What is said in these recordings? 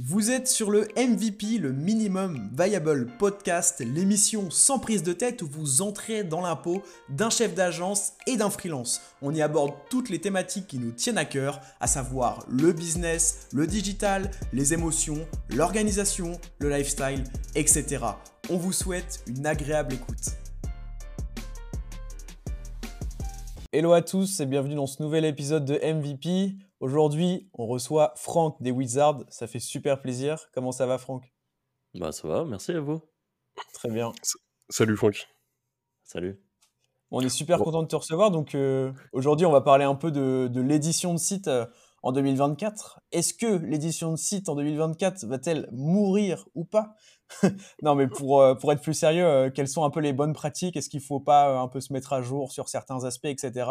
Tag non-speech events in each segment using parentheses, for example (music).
Vous êtes sur le MVP, le Minimum Viable Podcast, l'émission sans prise de tête où vous entrez dans l'impôt d'un chef d'agence et d'un freelance. On y aborde toutes les thématiques qui nous tiennent à cœur, à savoir le business, le digital, les émotions, l'organisation, le lifestyle, etc. On vous souhaite une agréable écoute. Hello à tous et bienvenue dans ce nouvel épisode de MVP. Aujourd'hui, on reçoit Franck des Wizards. Ça fait super plaisir. Comment ça va, Franck? Bah, ça va, merci à vous. Très bien. Salut, Franck. Salut. on est super content de te recevoir. Donc, euh, aujourd'hui, on va parler un peu de, l'édition de site euh, en 2024. Est-ce que l'édition de site en 2024 va-t-elle mourir ou pas? (laughs) Non, mais pour, euh, pour être plus sérieux, quelles sont un peu les bonnes pratiques? Est-ce qu'il ne faut pas un peu se mettre à jour sur certains aspects, etc.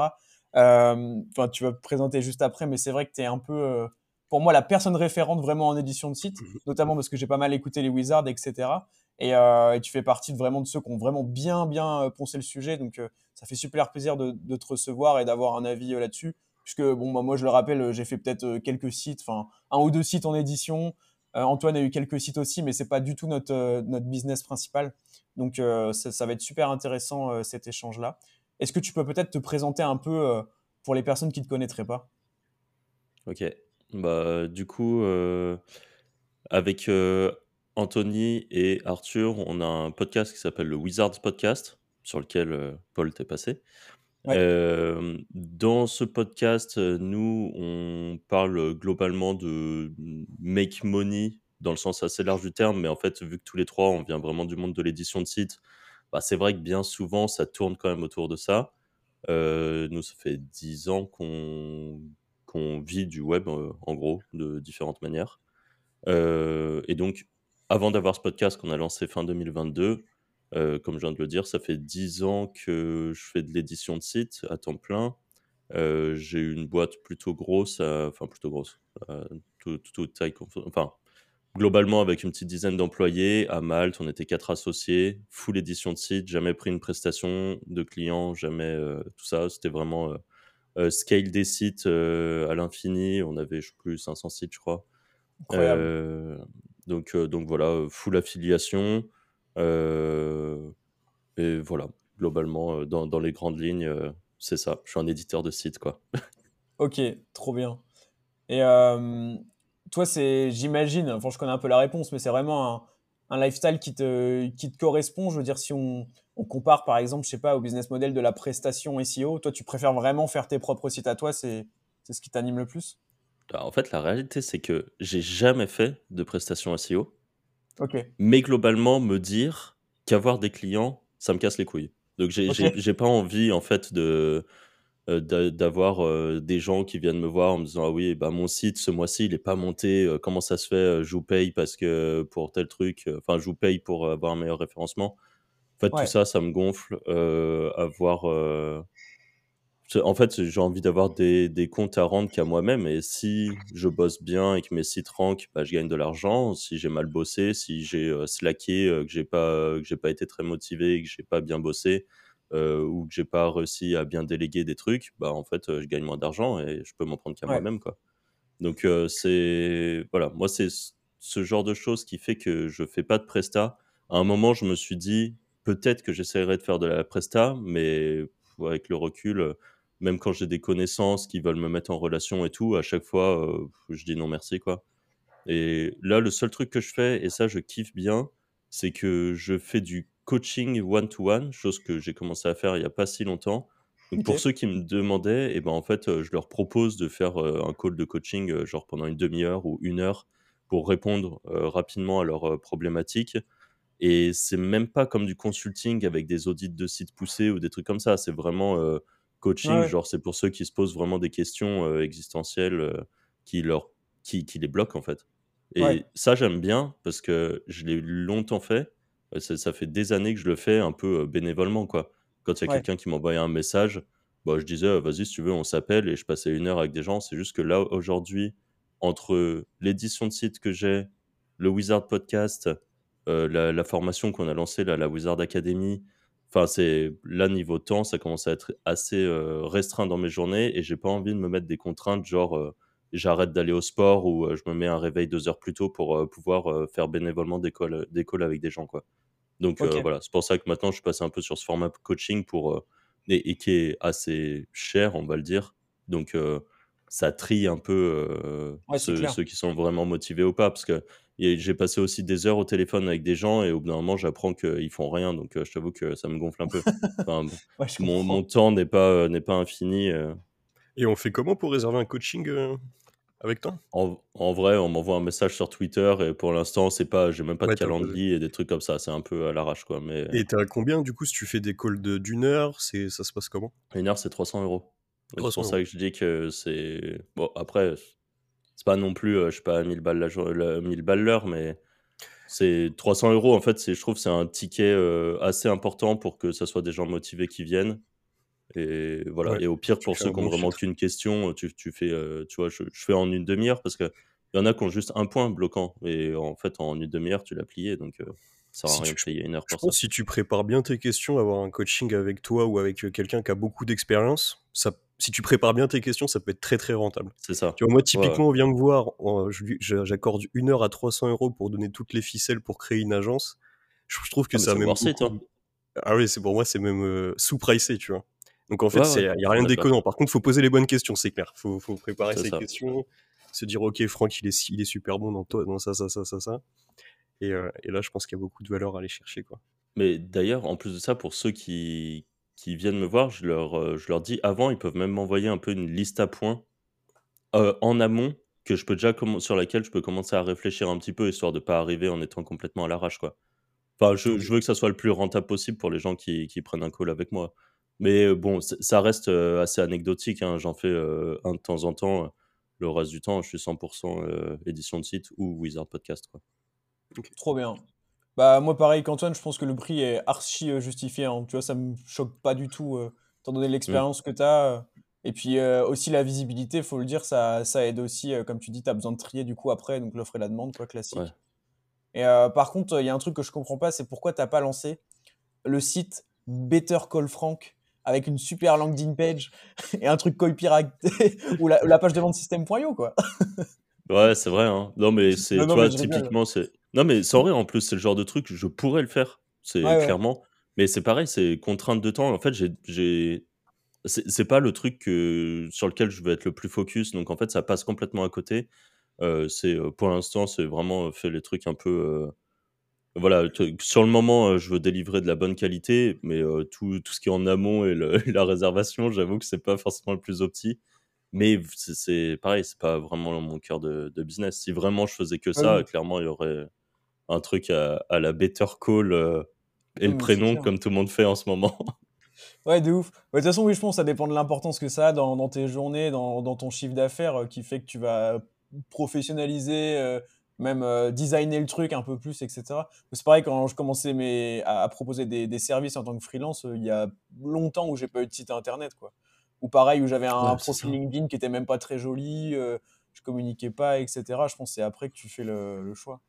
Euh, enfin, tu vas te présenter juste après, mais c'est vrai que tu es un peu, euh, pour moi, la personne référente vraiment en édition de site, mhm. notamment parce que j'ai pas mal écouté les Wizards, etc. Euh, et, tu fais partie de vraiment de ceux qui ont vraiment bien, bien poncé le sujet. Donc, ça fait super plaisir de, te recevoir et d'avoir un avis là-dessus. Puisque, bon, bah, moi, je le rappelle, j'ai fait peut-être quelques sites, enfin, un ou deux sites en édition. Antoine a eu quelques sites aussi, mais c'est pas du tout notre, notre business principal. Donc, ça, ça, va être super intéressant cet échange-là. Est-ce que tu peux peut-être te présenter un peu euh, pour les personnes qui ne te connaîtraient pas? Ok. Bah, du coup, euh, avec euh, Anthony et Arthur, on a un podcast qui s'appelle le Wizards Podcast, sur lequel Paul t'est passé. dans ce podcast, nous, on parle globalement de make money dans le sens assez large du terme, mais en fait, vu que tous les trois, on vient vraiment du monde de l'édition de site, bah, c'est vrai que bien souvent, ça tourne quand même autour de ça. Euh, nous, ça fait 10 ans qu'on vit du web, euh, en gros, de différentes manières. Euh, et donc, avant d'avoir ce podcast qu'on a lancé fin 2022, comme je viens de le dire, ça fait 10 ans que je fais de l'édition de site à temps plein. j'ai une boîte plutôt grosse, enfin plutôt grosse, toute taille, enfin globalement avec une petite dizaine d'employés. À Malte, on était quatre associés, full édition de site, jamais pris une prestation de client, jamais euh, tout ça. C'était vraiment euh, euh, scale des sites à l'infini. On avait, je sais plus, 500 sites, je crois. donc, donc voilà, full affiliation. et voilà, globalement, dans, dans, les grandes lignes, c'est ça. Je suis un éditeur de site, quoi. ok, trop bien. Et toi, c'est, j'imagine, enfin, je connais un peu la réponse, mais c'est vraiment un, lifestyle qui te, qui te correspond. Je veux dire, si on, compare, par exemple, je sais pas, au business model de la prestation SEO, toi, tu préfères vraiment faire tes propres sites à toi, c'est, c'est ce qui t'anime le plus? Bah, En fait, la réalité, c'est que j'ai jamais fait de prestation SEO. Ok. Mais globalement, me dire qu'avoir des clients, ça me casse les couilles. Donc, j'ai, j'ai pas envie, en fait, de euh, d'avoir euh, des gens qui viennent me voir en me disant ah oui bah mon site ce mois-ci il est pas monté euh, comment ça se fait je vous paye parce que pour tel truc enfin je vous paye pour avoir un meilleur référencement. En fait tout ça ça me gonfle avoir en fait j'ai envie d'avoir des, des, comptes à rendre qu'à moi-même et si je bosse bien et que mes sites rankent bah, je gagne de l'argent. Si j'ai mal bossé si j'ai slacké que j'ai pas que j'ai pas été très motivé que j'ai pas bien bossé euh, ou que j'ai pas réussi à bien déléguer des trucs, bah en fait, euh, je gagne moins d'argent et je peux m'en prendre qu'à moi-même, quoi. Donc euh, c'est voilà, moi c'est ce genre de choses qui fait que je fais pas de presta. À un moment, je me suis dit peut-être que j'essaierai de faire de la presta, mais avec le recul, même quand j'ai des connaissances qui veulent me mettre en relation et tout, à chaque fois, je dis non merci quoi. Et là, le seul truc que je fais, et ça je kiffe bien, c'est que je fais du coaching one-to-one, chose que j'ai commencé à faire il n'y a pas si longtemps. Donc pour ceux qui me demandaient, et eh ben en fait, euh, je leur propose de faire euh, un call de coaching euh, genre pendant une demi-heure ou une heure pour répondre rapidement à leurs problématiques. Et c'est même pas comme du consulting avec des audits de sites poussés ou des trucs comme ça. C'est vraiment coaching, genre c'est pour ceux qui se posent vraiment des questions existentielles qui, leur, qui, qui les bloquent en fait. Et ça, j'aime bien parce que je l'ai longtemps fait ça, fait des années que je le fais un peu bénévolement, quoi. Quand il y a quelqu'un qui m'envoyait un message, bah, je disais, vas-y, si tu veux, on s'appelle et je passais une heure avec des gens. C'est juste que là, aujourd'hui, entre l'édition de site que j'ai, le Wizard Podcast, la, formation qu'on a lancée, là, la Wizard Academy, enfin, c'est là, niveau temps, ça commence à être assez restreint dans mes journées et j'ai pas envie de me mettre des contraintes, genre, j'arrête d'aller au sport ou je me mets un réveil deux heures plus tôt pour pouvoir faire bénévolement des calls, des calls avec des gens. Quoi. Donc voilà, c'est pour ça que maintenant je suis passé un peu sur ce format coaching pour, et, qui est assez cher, on va le dire. Donc ça trie un peu ceux, qui sont vraiment motivés ou pas. Parce que j'ai passé aussi des heures au téléphone avec des gens et au bout d'un moment, j'apprends qu'ils font rien. Donc, je t'avoue que ça me gonfle un peu. (laughs) mon, mon, temps n'est pas, n'est pas infini. Et on fait comment pour réserver un coaching avec toi? En, en, vrai, on m'envoie un message sur Twitter et pour l'instant, c'est pas, j'ai même pas de calendrier et des trucs comme ça. C'est un peu à l'arrache, quoi. Mais... Et t'as combien du coup si tu fais des calls d'une heure C'est ça se passe comment? Une heure, c'est 300 euros. C'est pour ça que je dis que c'est. Bon, après, c'est pas non plus, euh, je sais pas, 1000 balles l'heure, mais c'est 300 euros. En fait, je trouve c'est un ticket euh, assez important pour que ça soit des gens motivés qui viennent. Et voilà. et au pire, pour ceux qui ont vraiment qu'une question, tu, tu fais, euh, tu vois, je, fais en une demi-heure parce qu'il y en a qui ont juste un point bloquant. Et en fait, en une demi-heure, tu l'as plié. Donc, ça sert à rien de payer une heure pour je pense si tu prépares bien tes questions, avoir un coaching avec toi ou avec quelqu'un qui a beaucoup d'expérience, ça si tu prépares bien tes questions, ça peut être très très rentable. C'est ça. Tu vois, moi, typiquement, on vient me voir, j'accorde une heure à 300 euros pour donner toutes les ficelles pour créer une agence. Je, trouve que ah, ça même. Ah oui, c'est pour moi, c'est même euh, sous-pricé, tu vois. Donc en fait, il n'y a rien de déconnant. Par contre, il faut poser les bonnes questions, c'est clair. Il faut, préparer ses questions, se dire, ok, Franck, il est, il est super bon dans, toi, dans ça, ça, ça, ça, ça. Et, euh, et là, je pense qu'il y a beaucoup de valeur à aller chercher, quoi. Mais d'ailleurs, en plus de ça, pour ceux qui, qui viennent me voir, je leur, euh, je leur dis avant, ils peuvent même m'envoyer un peu une liste à points euh, en amont que je peux déjà sur laquelle je peux commencer à réfléchir un petit peu histoire de pas arriver en étant complètement à l'arrache quoi. Enfin, je, je, veux que ça soit le plus rentable possible pour les gens qui, qui prennent un call avec moi. Mais euh, bon, ça reste assez anecdotique. Hein. J'en fais un de temps en temps. Le reste du temps, je suis 100% édition de site ou Wizard Podcast. Quoi. Trop bien. Bah, moi, pareil qu'Antoine, je pense que le prix est archi euh, justifié. Hein. Tu vois, ça me choque pas du tout, euh, étant donné l'expérience que tu as. Euh. et puis aussi la visibilité, faut le dire, ça, ça aide aussi. comme tu dis, tu as besoin de trier du coup après, donc l'offre et la demande, quoi, classique. Et par contre, il y a un truc que je comprends pas, c'est pourquoi tu n'as pas lancé le site Better Call Frank? Avec une super LinkedIn page (laughs) et un truc piraté (laughs) ou la, la, page de vente système.io, quoi. (laughs) ouais, c'est vrai. Hein. Non, mais c'est, toi, typiquement, c'est non, mais sans rire, en plus, c'est le genre de truc, je pourrais le faire, c'est clairement. Mais c'est pareil, c'est contrainte de temps. En fait, j'ai. C'est pas le truc que, sur lequel je vais être le plus focus, donc en fait, ça passe complètement à côté. Euh, c'est euh, pour l'instant, c'est vraiment euh, fait les trucs un peu. Voilà, sur le moment, je veux délivrer de la bonne qualité, mais tout, tout, ce qui est en amont (laughs) et, la réservation, j'avoue que c'est pas forcément le plus opti. Mais c'est pareil, c'est pas vraiment mon cœur de, de, business. Si vraiment je faisais que ça, clairement, il y aurait un truc à, la Better Call euh, et le prénom comme tout le monde fait en ce moment. (laughs) Ouais, de ouf. De toute façon, oui, je pense que ça dépend de l'importance que ça a dans, dans tes journées, dans, dans ton chiffre d'affaires, euh, qui fait que tu vas professionnaliser, euh, même designer le truc un peu plus, etc. C'est pareil, quand je commençais mes, à, proposer des, des, services en tant que freelance, il y a longtemps où j'ai pas eu de site internet, quoi. Ou pareil, où j'avais un profil LinkedIn qui était même pas très joli je communiquais pas, etc. Je pense que c'est après que tu fais le, choix.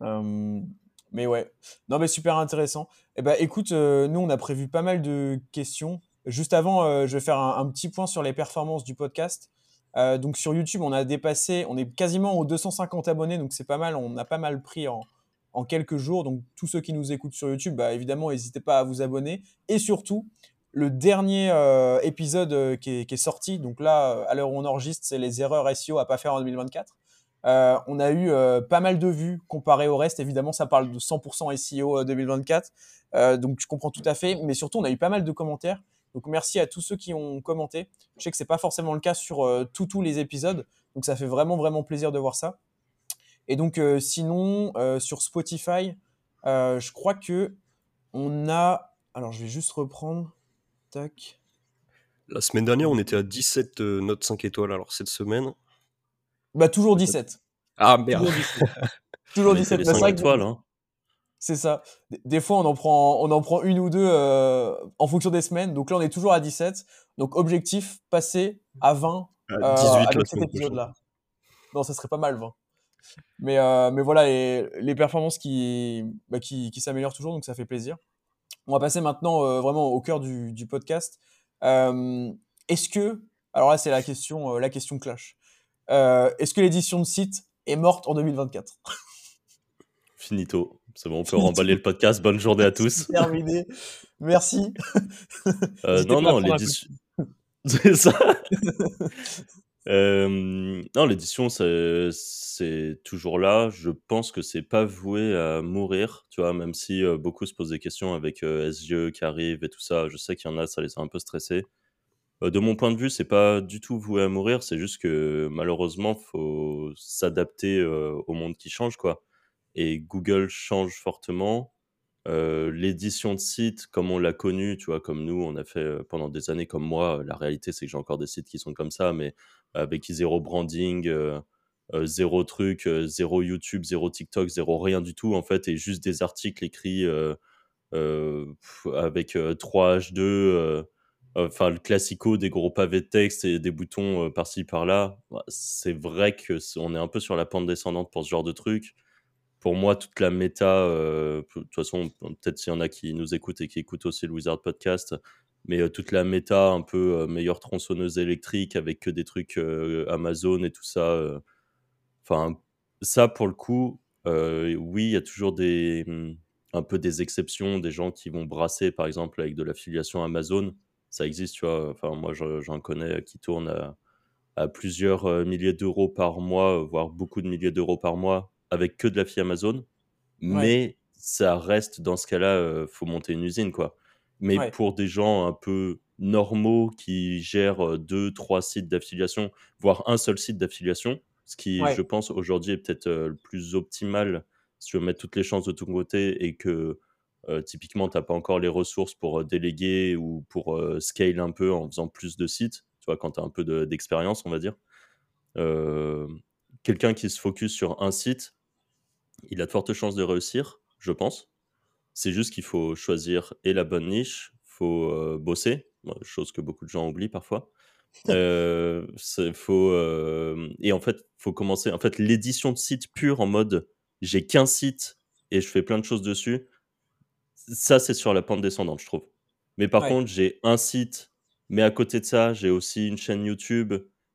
mais ouais. Non, mais super intéressant. Eh ben, écoute, euh, nous, on a prévu pas mal de questions. Juste avant, euh, je vais faire un, petit point sur les performances du podcast. Euh, donc sur YouTube, on a dépassé, on est quasiment aux 250 abonnés, donc c'est pas mal. On a pas mal pris en, en quelques jours. Donc tous ceux qui nous écoutent sur YouTube, bah, évidemment, n'hésitez pas à vous abonner. Et surtout, le dernier euh, épisode euh, qui est, sorti, donc là, à l'heure où on enregistre, c'est les erreurs SEO à pas faire en 2024. on a eu pas mal de vues comparé au reste. Évidemment, ça parle de 100% SEO 2024. donc, je comprends tout à fait. Mais surtout, on a eu pas mal de commentaires. Donc, merci à tous ceux qui ont commenté. Je sais que c'est pas forcément le cas sur tous les épisodes. Donc, ça fait vraiment, vraiment plaisir de voir ça. Et donc, sinon, sur Spotify, je crois que on a. Alors, je vais juste reprendre. La semaine dernière, on était à 17 euh, notes 5 étoiles. Alors cette semaine. Bah, toujours 17. Ah merde. Toujours 17. (laughs) étoiles. Hein. C'est ça. Des fois, on en prend, on en prend une ou deux euh, en fonction des semaines. Donc là, on est toujours à 17. Donc, objectif, passer à 20 à 18 euh, avec cet épisode-là. Non, ça serait pas mal, 20. Mais, mais voilà, les, les performances qui, bah, qui, qui s'améliorent toujours, donc ça fait plaisir. On va passer maintenant euh, vraiment au cœur du, podcast. Euh, est-ce que, alors là c'est la question, euh, la question clash. Est-ce que l'édition de site est morte en 2024 Finito. C'est bon, on peut remballer le podcast. Bonne journée à (laughs) tous. Terminé. Merci. non, (laughs) (laughs) non, l'édition. C'est ça. non, l'édition, c'est toujours là. Je pense que c'est pas voué à mourir, tu vois, même si beaucoup se posent des questions avec SGE qui arrive et tout ça. Je sais qu'il y en a, ça les a un peu stressés. de mon point de vue, c'est pas du tout voué à mourir. C'est juste que malheureusement, faut s'adapter au monde qui change, quoi. Et Google change fortement. l'édition de site, comme on l'a connu, tu vois, comme nous, on a fait pendant des années, comme moi, la réalité, c'est que j'ai encore des sites qui sont comme ça, mais avec zéro branding, zéro truc, zéro YouTube, zéro TikTok, zéro rien du tout, en fait, et juste des articles écrits avec 3 H2, enfin, le classico des gros pavés de texte et des boutons par-ci, par-là. Bah, c'est vrai qu'on est un peu sur la pente descendante pour ce genre de truc pour moi, toute la méta, de toute façon, peut-être s'il y en a qui nous écoutent et qui écoutent aussi le Wizard Podcast, mais toute la méta un peu meilleure tronçonneuse électrique avec que des trucs Amazon et tout ça. Enfin, ça pour le coup, oui, il y a toujours des mmh, un peu des exceptions, des gens qui vont brasser par exemple avec de l'affiliation Amazon. Ça existe, tu vois. Enfin, moi, j'en connais qui tournent à plusieurs milliers d'euros par mois, voire beaucoup de milliers d'euros par mois avec que de la fille Amazon. Mais ça reste, dans ce cas-là, il faut monter une usine, quoi. Mais pour des gens un peu normaux qui gèrent deux, trois sites d'affiliation, voire un seul site d'affiliation, ce qui, je pense, aujourd'hui est peut-être le plus optimal si tu veux mettre toutes les chances de ton côté et que typiquement, tu n'as pas encore les ressources pour déléguer ou pour scale un peu en faisant plus de sites, tu vois, quand tu as un peu d'expérience, on va dire. Quelqu'un qui se focus sur un site, il a de fortes chances de réussir, je pense. C'est juste qu'il faut choisir et la bonne niche, faut euh, bosser, chose que beaucoup de gens oublient parfois. (laughs) Euh, faut euh, et en fait, faut commencer. En fait, l'édition de site pure en mode j'ai qu'un site et je fais plein de choses dessus. Ça, c'est sur la pente descendante, je trouve. Mais par contre, j'ai un site, mais à côté de ça, j'ai aussi une chaîne YouTube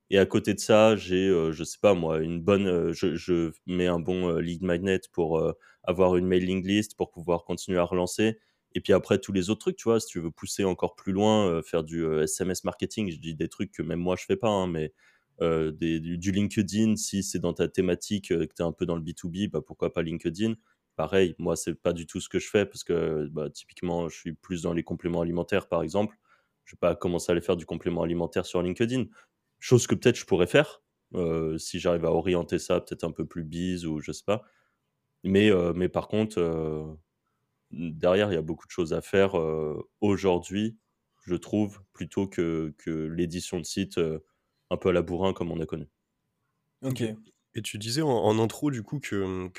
et à côté de ça, j'ai, euh, je sais pas moi, une bonne, euh, je, mets un bon euh, lead magnet pour avoir une mailing list, pour pouvoir continuer à relancer. Et puis après, tous les autres trucs, tu vois, si tu veux pousser encore plus loin, faire du SMS marketing, je dis des trucs que même moi je fais pas, hein, mais du, LinkedIn, si c'est dans ta thématique, que tu es un peu dans le B2B, bah, pourquoi pas LinkedIn? Pareil, moi, c'est pas du tout ce que je fais parce que bah, typiquement, je suis plus dans les compléments alimentaires, par exemple. Je vais pas commencer à aller faire du complément alimentaire sur LinkedIn. Chose que peut-être je pourrais faire, euh, si j'arrive à orienter ça peut-être un peu plus bise ou je sais pas. Mais, euh, mais par contre, euh, derrière, il y a beaucoup de choses à faire aujourd'hui, je trouve, plutôt que, que l'édition de site un peu à la bourrin comme on a connu. Ok. Et tu disais en, intro, du coup, qu'à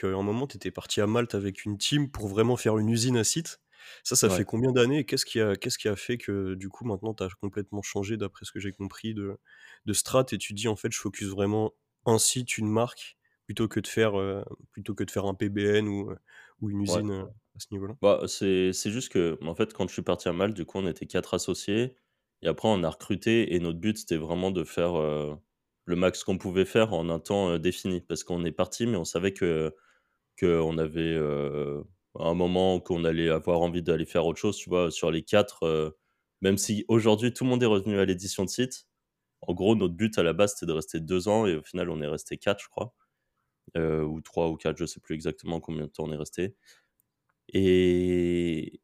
un moment, tu étais parti à Malte avec une team pour vraiment faire une usine à site. Ça, ça fait combien d'années? Qu'est-ce qui, a, qu'est-ce qui a fait que du coup maintenant tu as complètement changé d'après ce que j'ai compris de, de strat et tu dis en fait je focus vraiment un site, une marque plutôt que de faire, euh, plutôt que de faire un PBN ou, euh, ou une usine euh, à ce niveau-là? Bah, c'est, c'est juste que en fait quand je suis parti à Malte, du coup on était quatre associés et après on a recruté et notre but c'était vraiment de faire le max qu'on pouvait faire en un temps défini. Parce qu'on est parti mais on savait que qu'on avait un moment qu'on allait avoir envie d'aller faire autre chose, tu vois, sur les quatre, euh, même si aujourd'hui tout le monde est revenu à l'édition de site, en gros, notre but à la base c'était de rester deux ans et au final on est resté quatre, je crois, euh, ou trois ou quatre, je sais plus exactement combien de temps on est resté. Et,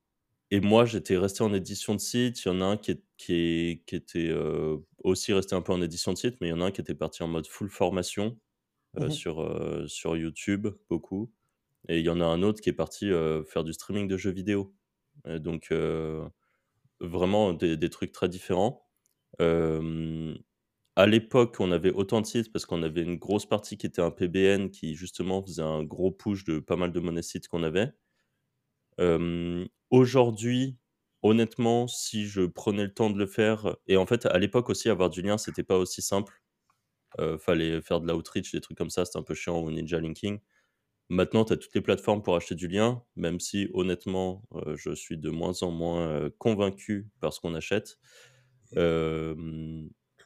et moi j'étais resté en édition de site, il y en a un qui, qui, qui était euh, aussi resté un peu en édition de site, mais il y en a un qui était parti en mode full formation mmh sur, sur YouTube, beaucoup. Et il y en a un autre qui est parti faire du streaming de jeux vidéo. donc, vraiment des, trucs très différents. à l'époque, on avait autant de sites parce qu'on avait une grosse partie qui était un PBN qui, justement, faisait un gros push de pas mal de monnaies sites qu'on avait. Aujourd'hui, honnêtement, si je prenais le temps de le faire, et en fait, à l'époque aussi, avoir du lien, c'était pas aussi simple. fallait faire de l'outreach, des trucs comme ça, c'était un peu chiant, ou ninja linking. Maintenant, tu as toutes les plateformes pour acheter du lien, même si honnêtement, euh, je suis de moins en moins euh, convaincu par ce qu'on achète.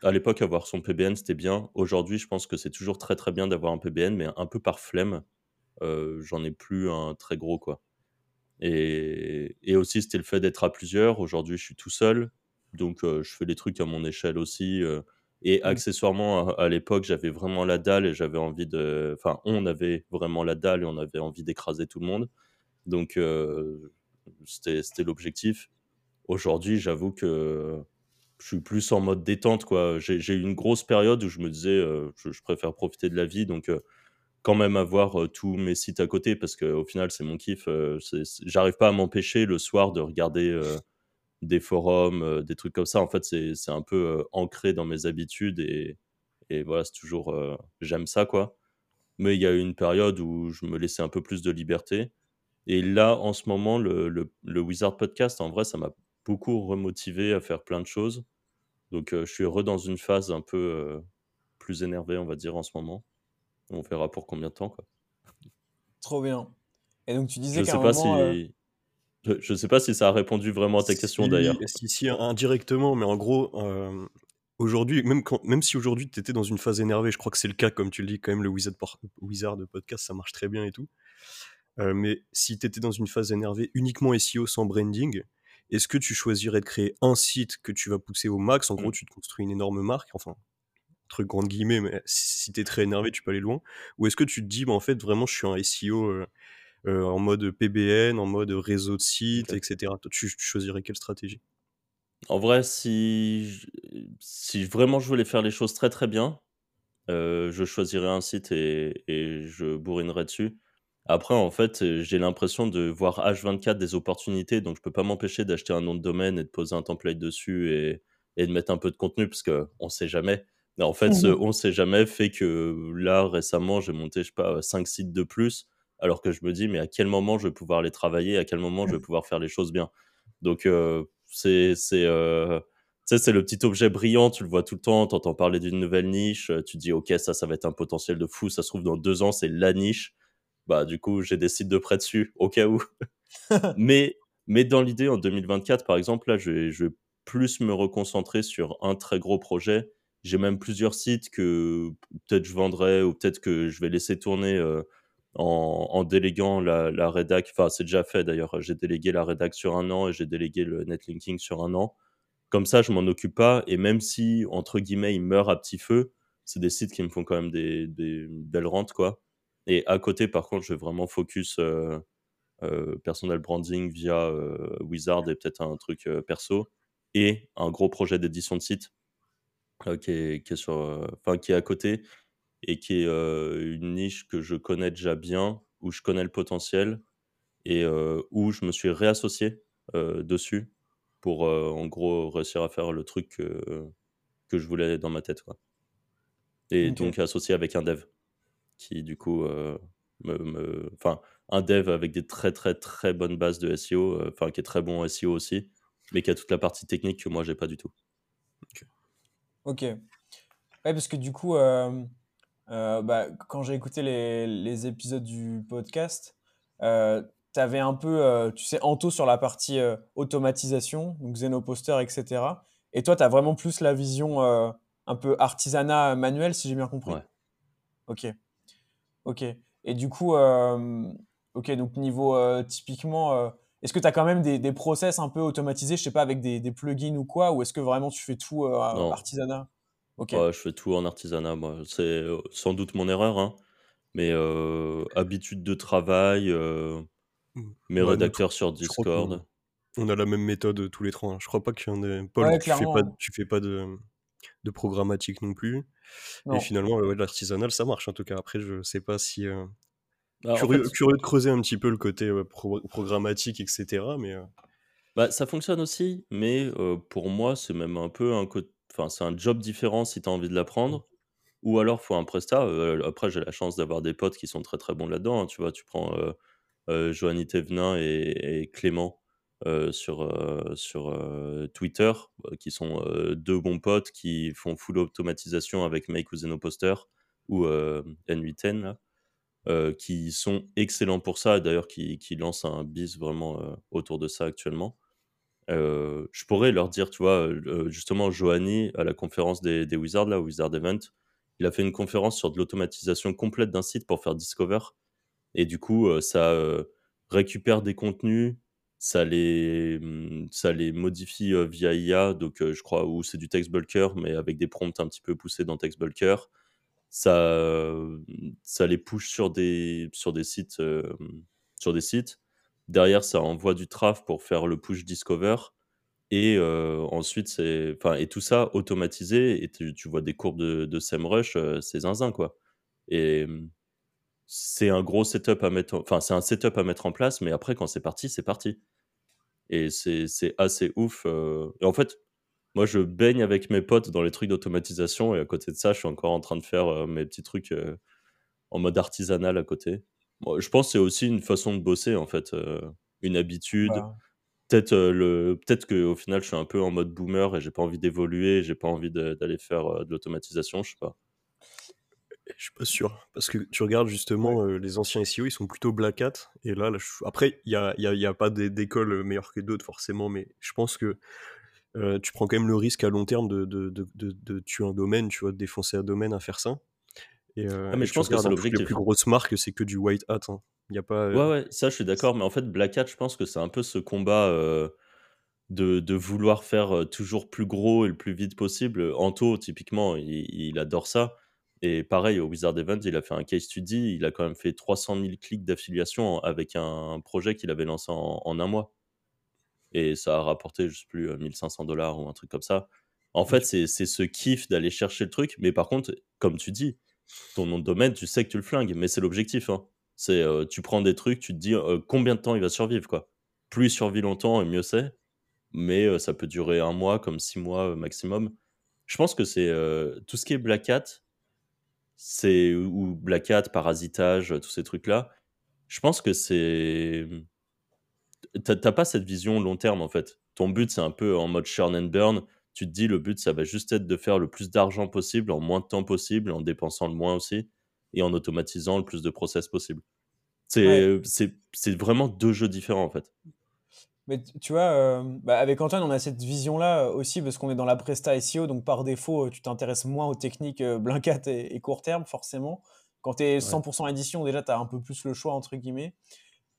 à l'époque, avoir son PBN, c'était bien. Aujourd'hui, je pense que c'est toujours très très bien d'avoir un PBN, mais un peu par flemme. J'en ai plus un très gros, quoi. Et, et aussi, c'était le fait d'être à plusieurs. Aujourd'hui, je suis tout seul. Donc, je fais des trucs à mon échelle aussi. Et mmh. accessoirement, à, l'époque, j'avais vraiment la dalle et j'avais envie de. Enfin, on avait vraiment la dalle et on avait envie d'écraser tout le monde. Donc, c'était l'objectif. Aujourd'hui, j'avoue que je suis plus en mode détente. quoi. J'ai eu une grosse période où je me disais, je, préfère profiter de la vie. Donc, quand même avoir tous mes sites à côté parce qu'au final, c'est mon kiff. J'arrive pas à m'empêcher le soir de regarder des forums, des trucs comme ça. En fait, c'est un peu ancré dans mes habitudes et, et voilà, c'est toujours. J'aime ça, quoi. Mais il y a eu une période où je me laissais un peu plus de liberté. Et là, en ce moment, le, le, Wizard Podcast, en vrai, ça m'a beaucoup remotivé à faire plein de choses. Donc, je suis heureux dans une phase un peu plus énervée, on va dire, en ce moment. On verra pour combien de temps. Quoi. Trop bien. Et donc tu disais je sais pas si euh, je, sais pas si ça a répondu vraiment à ta question d'ailleurs. Si, si, indirectement, mais en gros, euh, aujourd'hui, même, quand, même si aujourd'hui tu étais dans une phase énervée, je crois que c'est le cas, comme tu le dis, quand même, le Wizard, Wizard de podcast, ça marche très bien et tout. Euh, mais si tu étais dans une phase énervée uniquement SEO sans branding, est-ce que tu choisirais de créer un site que tu vas pousser au max? En gros, mmh. tu te construis une énorme marque, enfin, truc grande guillemets, mais si t'es très énervé, tu peux aller loin. Ou est-ce que tu te dis, bah, en fait, vraiment, je suis un SEO euh, euh, en mode PBN, en mode réseau de sites, etc. Toi, tu, choisirais quelle stratégie? En vrai, si, si vraiment je voulais faire les choses très très bien, euh, je choisirais un site et, et je bourrinerais dessus. Après, en fait, j'ai l'impression de voir H24 des opportunités, donc je peux pas m'empêcher d'acheter un nom de domaine et de poser un template dessus et, et de mettre un peu de contenu, parce qu'on sait jamais. En fait, ce mmh on sait jamais fait que là, récemment, j'ai monté, je sais pas, 5 sites de plus, alors que je me dis, mais à quel moment je vais pouvoir les travailler, à quel moment je vais (laughs) pouvoir faire les choses bien. Donc, c'est c'est c'est le petit objet brillant, tu le vois tout le temps, tu entends parler d'une nouvelle niche, tu dis, ok, ça, ça va être un potentiel de fou, ça se trouve dans deux ans, c'est la niche. Bah, du coup, j'ai des sites de près dessus, au cas où. (laughs) mais, mais dans l'idée, en 2024, par exemple, là, je vais, je vais plus me reconcentrer sur un très gros projet j'ai même plusieurs sites que peut-être je vendrai ou peut-être que je vais laisser tourner en, déléguant la, la rédac. Enfin, c'est déjà fait d'ailleurs. J'ai délégué la rédac sur un an et j'ai délégué le netlinking sur un an. Comme ça, je m'en occupe pas. Et même si, entre guillemets, ils meurent à petit feu, c'est des sites qui me font quand même des, belles rentes, quoi. Et à côté, par contre, je vais vraiment focus euh, personnel branding via Wizard et peut-être un truc perso et un gros projet d'édition de site qui est à côté et qui est une niche que je connais déjà bien, où je connais le potentiel et où je me suis réassocié dessus pour en gros réussir à faire le truc que, je voulais dans ma tête. Quoi. Et donc associé avec un dev qui du coup me, enfin un dev avec des très très très bonnes bases de SEO, enfin qui est très bon en SEO aussi, mais qui a toute la partie technique que moi j'ai pas du tout. Ok. Ouais, parce que du coup, euh, euh, bah, quand j'ai écouté les, les, épisodes du podcast, euh, tu avais un peu, tu sais, Anto sur la partie automatisation, donc Xenoposter, etc. Et toi, tu as vraiment plus la vision un peu artisanat manuel, si j'ai bien compris. Ouais. Ok. Ok. Et du coup, ok, donc niveau typiquement est-ce que tu as quand même des, des, process un peu automatisés, je sais pas, avec des, des plugins ou quoi, ou est-ce que vraiment tu fais tout euh, artisanat? Ok. Ouais, je fais tout en artisanat, moi. C'est euh, sans doute mon erreur, hein. mais euh, habitude de travail, mmh. mes rédacteurs sur Discord. On a la même méthode tous les trois. Hein. Je crois pas qu'il y en ait. Paul, tu, fais pas, tu fais pas de, de programmatique non plus. Et finalement, ouais, l'artisanal, ça marche en tout cas. Après, je sais pas si. Bah, curieux, de creuser un petit peu le côté programmatique, etc. Mais, bah, ça fonctionne aussi, mais pour moi, c'est même un peu un, enfin, c'est un job différent si tu as envie de l'apprendre. Ou alors, faut un prestat. après, j'ai la chance d'avoir des potes qui sont très très bons là-dedans. Hein, tu vois, tu prends euh, Joanny Thévenin et, Clément sur, sur Twitter, qui sont deux bons potes qui font full automatisation avec Make ou Zenoposter ou N8N. Là. Euh, qui sont excellents pour ça, d'ailleurs qui, qui lancent un bis vraiment euh, autour de ça actuellement. Je pourrais leur dire, tu vois, justement, Johanny, à la conférence des, Wizards, là, Wizard Event, il a fait une conférence sur de l'automatisation complète d'un site pour faire Discover. Et du coup, ça récupère des contenus, ça les, mmh, ça les modifie via IA, donc je crois, ou c'est du text bulker, mais avec des prompts un petit peu poussés dans text bulker. Ça, ça les push sur des, sur des sites, sur des sites. Derrière, ça envoie du traf pour faire le push discover. Et ensuite, c'est, enfin, et tout ça automatisé. Et tu, vois des courbes de, SEMrush, c'est zinzin, quoi. Et mmh, c'est un gros setup à mettre, enfin, c'est un setup à mettre en place, mais après, quand c'est parti, c'est parti. Et c'est assez ouf. Et en fait, moi, je baigne avec mes potes dans les trucs d'automatisation, et à côté de ça, je suis encore en train de faire mes petits trucs en mode artisanal à côté. Je pense que c'est aussi une façon de bosser, en fait, une habitude. Peut-être le, peut-être qu'au final, je suis un peu en mode boomer et j'ai pas envie d'évoluer, j'ai pas envie d'aller faire de l'automatisation, je sais pas. Je suis pas sûr. Parce que tu regardes justement euh, les anciens SEO, ils sont plutôt Black Hat. Et là, après, il n'y a, y a, y a, pas d'école euh, meilleure que d'autres, forcément. Mais je pense que euh, tu prends quand même le risque à long terme de, de, de, de, tuer un domaine, tu vois, de défoncer un domaine à faire ça. Et, ah, mais je pense que c'est l'objectif. Les plus grosses marques, c'est que du white hat. Hein. Y a pas, Ouais, ouais, ça, je suis d'accord. Mais en fait, Black Hat, je pense que c'est un peu ce combat. De, de, vouloir faire toujours plus gros et le plus vite possible. Anto, typiquement, il, il adore ça. Et pareil, au Wizard Event, il a fait un case study, il a quand même fait 300 000 clics d'affiliation avec un projet qu'il avait lancé en, un mois. Et ça a rapporté, je sais plus, 1500 dollars ou un truc comme ça. En fait, c'est ce kiff d'aller chercher le truc. Mais par contre, comme tu dis, ton nom de domaine, tu sais que tu le flingues, mais c'est l'objectif. Hein. C'est tu prends des trucs, tu te dis combien de temps il va survivre. quoi. Plus il survit longtemps, mieux c'est. Mais ça peut durer un mois, comme six mois maximum. Je pense que c'est tout ce qui est Black Hat, c'est ou Black Hat, parasitage, tous ces trucs-là. Je pense que c'est. T'as pas cette vision long terme en fait. Ton but, c'est un peu en mode churn and burn. Tu te dis, le but, ça va juste être de faire le plus d'argent possible en moins de temps possible, en dépensant le moins aussi, et en automatisant le plus de process possible. C'est vraiment deux jeux différents en fait. Mais tu vois, euh, bah, avec Antoine, on a cette vision-là euh, aussi parce qu'on est dans la presta SEO, donc par défaut, euh, tu t'intéresses moins aux techniques blinkat et, court terme, forcément. Quand tu es 100% édition, déjà, tu as un peu plus le choix, entre guillemets.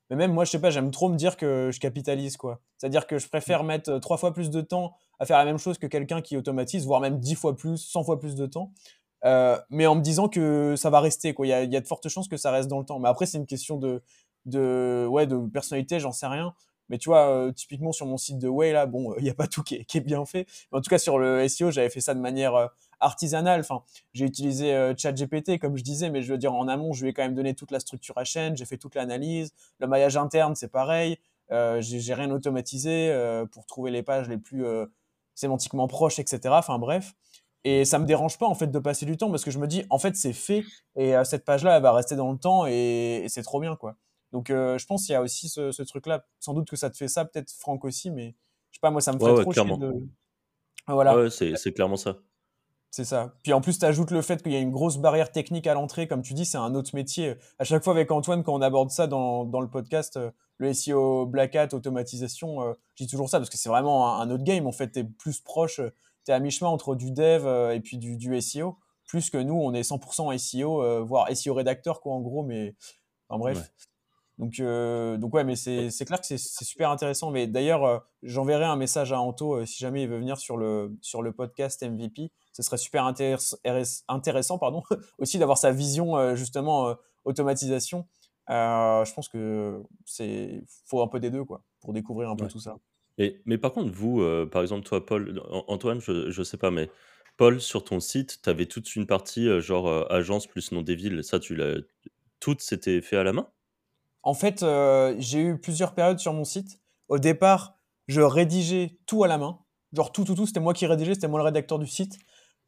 Mais même moi, je sais pas, j'aime trop me dire que je capitalise, quoi. C'est-à-dire que je préfère mettre trois fois plus de temps à faire la même chose que quelqu'un qui automatise, voire même 10 fois plus, 100 fois plus de temps. mais en me disant que ça va rester, quoi. Il y a, y a, de fortes chances que ça reste dans le temps. Mais après, c'est une question de, de, ouais, de personnalité, j'en sais rien. Mais tu vois, euh, typiquement sur mon site de Way, là, bon, il n'y a pas tout qui est, bien fait. Mais en tout cas, sur le SEO, j'avais fait ça de manière euh, artisanale. Enfin, j'ai utilisé euh, ChatGPT, comme je disais, mais je veux dire, en amont, je lui ai quand même donné toute la structure à chaîne, j'ai fait toute l'analyse. Le maillage interne, c'est pareil. j'ai rien automatisé pour trouver les pages les plus sémantiquement proches, etc. Enfin, bref. Et ça me dérange pas en fait de passer du temps parce que je me dis en fait c'est fait et cette page là elle va rester dans le temps et c'est trop bien quoi. Donc, euh, je pense qu'il y a aussi ce, truc-là. Sans doute que ça te fait ça, peut-être Franck aussi, mais je sais pas, moi, ça me fait trop chier de. Voilà. Ouais, c'est clairement ça. C'est ça. Puis en plus, tu ajoutes le fait qu'il y a une grosse barrière technique à l'entrée. Comme tu dis, c'est un autre métier. À chaque fois avec Antoine, quand on aborde ça dans, dans le podcast, euh, le SEO Black Hat, automatisation, euh, je dis toujours ça parce que c'est vraiment un, autre game. En fait, tu es plus proche, tu es à mi-chemin entre du dev et puis du, du, SEO. Plus que nous, on est 100% SEO, voire SEO rédacteur, quoi, en gros. Mais en bref. Donc, euh, donc ouais, mais c'est clair que c'est super intéressant. Mais d'ailleurs, euh, j'enverrai un message à Anto euh, si jamais il veut venir sur le, sur le podcast MVP. Ce serait super intéressant pardon, (laughs) aussi d'avoir sa vision justement automatisation. je pense que c'est faut un peu des deux quoi pour découvrir un peu tout ça. Et, mais par contre, vous, par exemple, toi, Paul, Antoine, je ne sais pas, mais Paul, sur ton site, tu avais toute une partie genre agence plus nom des villes. Ça, tu l'as, tout c'était fait à la main? En fait, euh, j'ai eu plusieurs périodes sur mon site. Au départ, je rédigeais tout à la main. Genre tout, tout, tout, c'était moi qui rédigeais, c'était moi le rédacteur du site.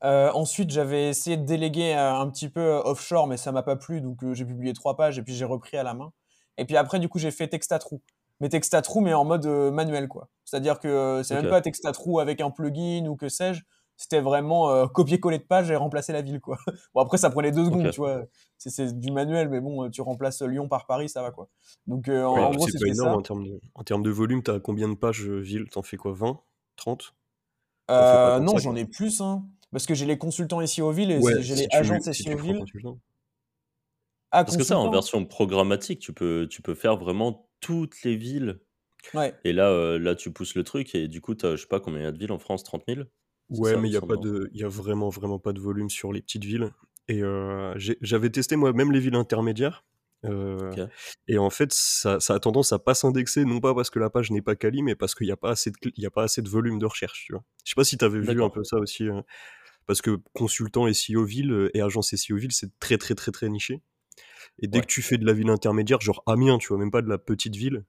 Euh, ensuite, j'avais essayé de déléguer euh, un petit peu offshore, mais ça m'a pas plu, donc j'ai publié trois pages et puis j'ai repris à la main. Et puis après, du coup, j'ai fait Textatrou. Mais Textatrou, mais en mode manuel, quoi. C'est-à-dire que c'est même pas Textatrou avec un plugin ou que sais-je. c'était vraiment copier-coller de page et remplacer la ville, quoi. (laughs) bon, après, ça prenait deux secondes, tu vois. C'est du manuel, mais bon, tu remplaces Lyon par Paris, ça va, quoi. Donc, en, gros, c'est énorme en termes, de, en termes de volume. T'as combien de pages ville? T'en fais quoi 20 30 Non, j'en ai plus, hein. Parce que j'ai les consultants ici au ville et j'ai les agences ici au ville. Ah, Parce que ça, en version programmatique, tu peux, tu peux faire vraiment toutes les villes. Ouais. Et là, là, tu pousses le truc et du coup, tu as, je sais pas combien il y a de villes en France, 30 000 Ouais, mais il y a pas de, il y a vraiment, vraiment pas de volume sur les petites villes. Et j'avais testé moi-même les villes intermédiaires. Et en fait, ça, ça, a tendance à pas s'indexer, non pas parce que la page n'est pas quali, mais parce qu'il n'y a, pas assez de, il y a pas assez de volume de recherche. Tu vois. Je sais pas si tu avais vu un peu ça aussi. Parce que consultant SEO ville et agence SEO ville, c'est très, très, très, très niché. Et dès que tu fais de la ville intermédiaire, genre Amiens, tu vois, même pas de la petite ville,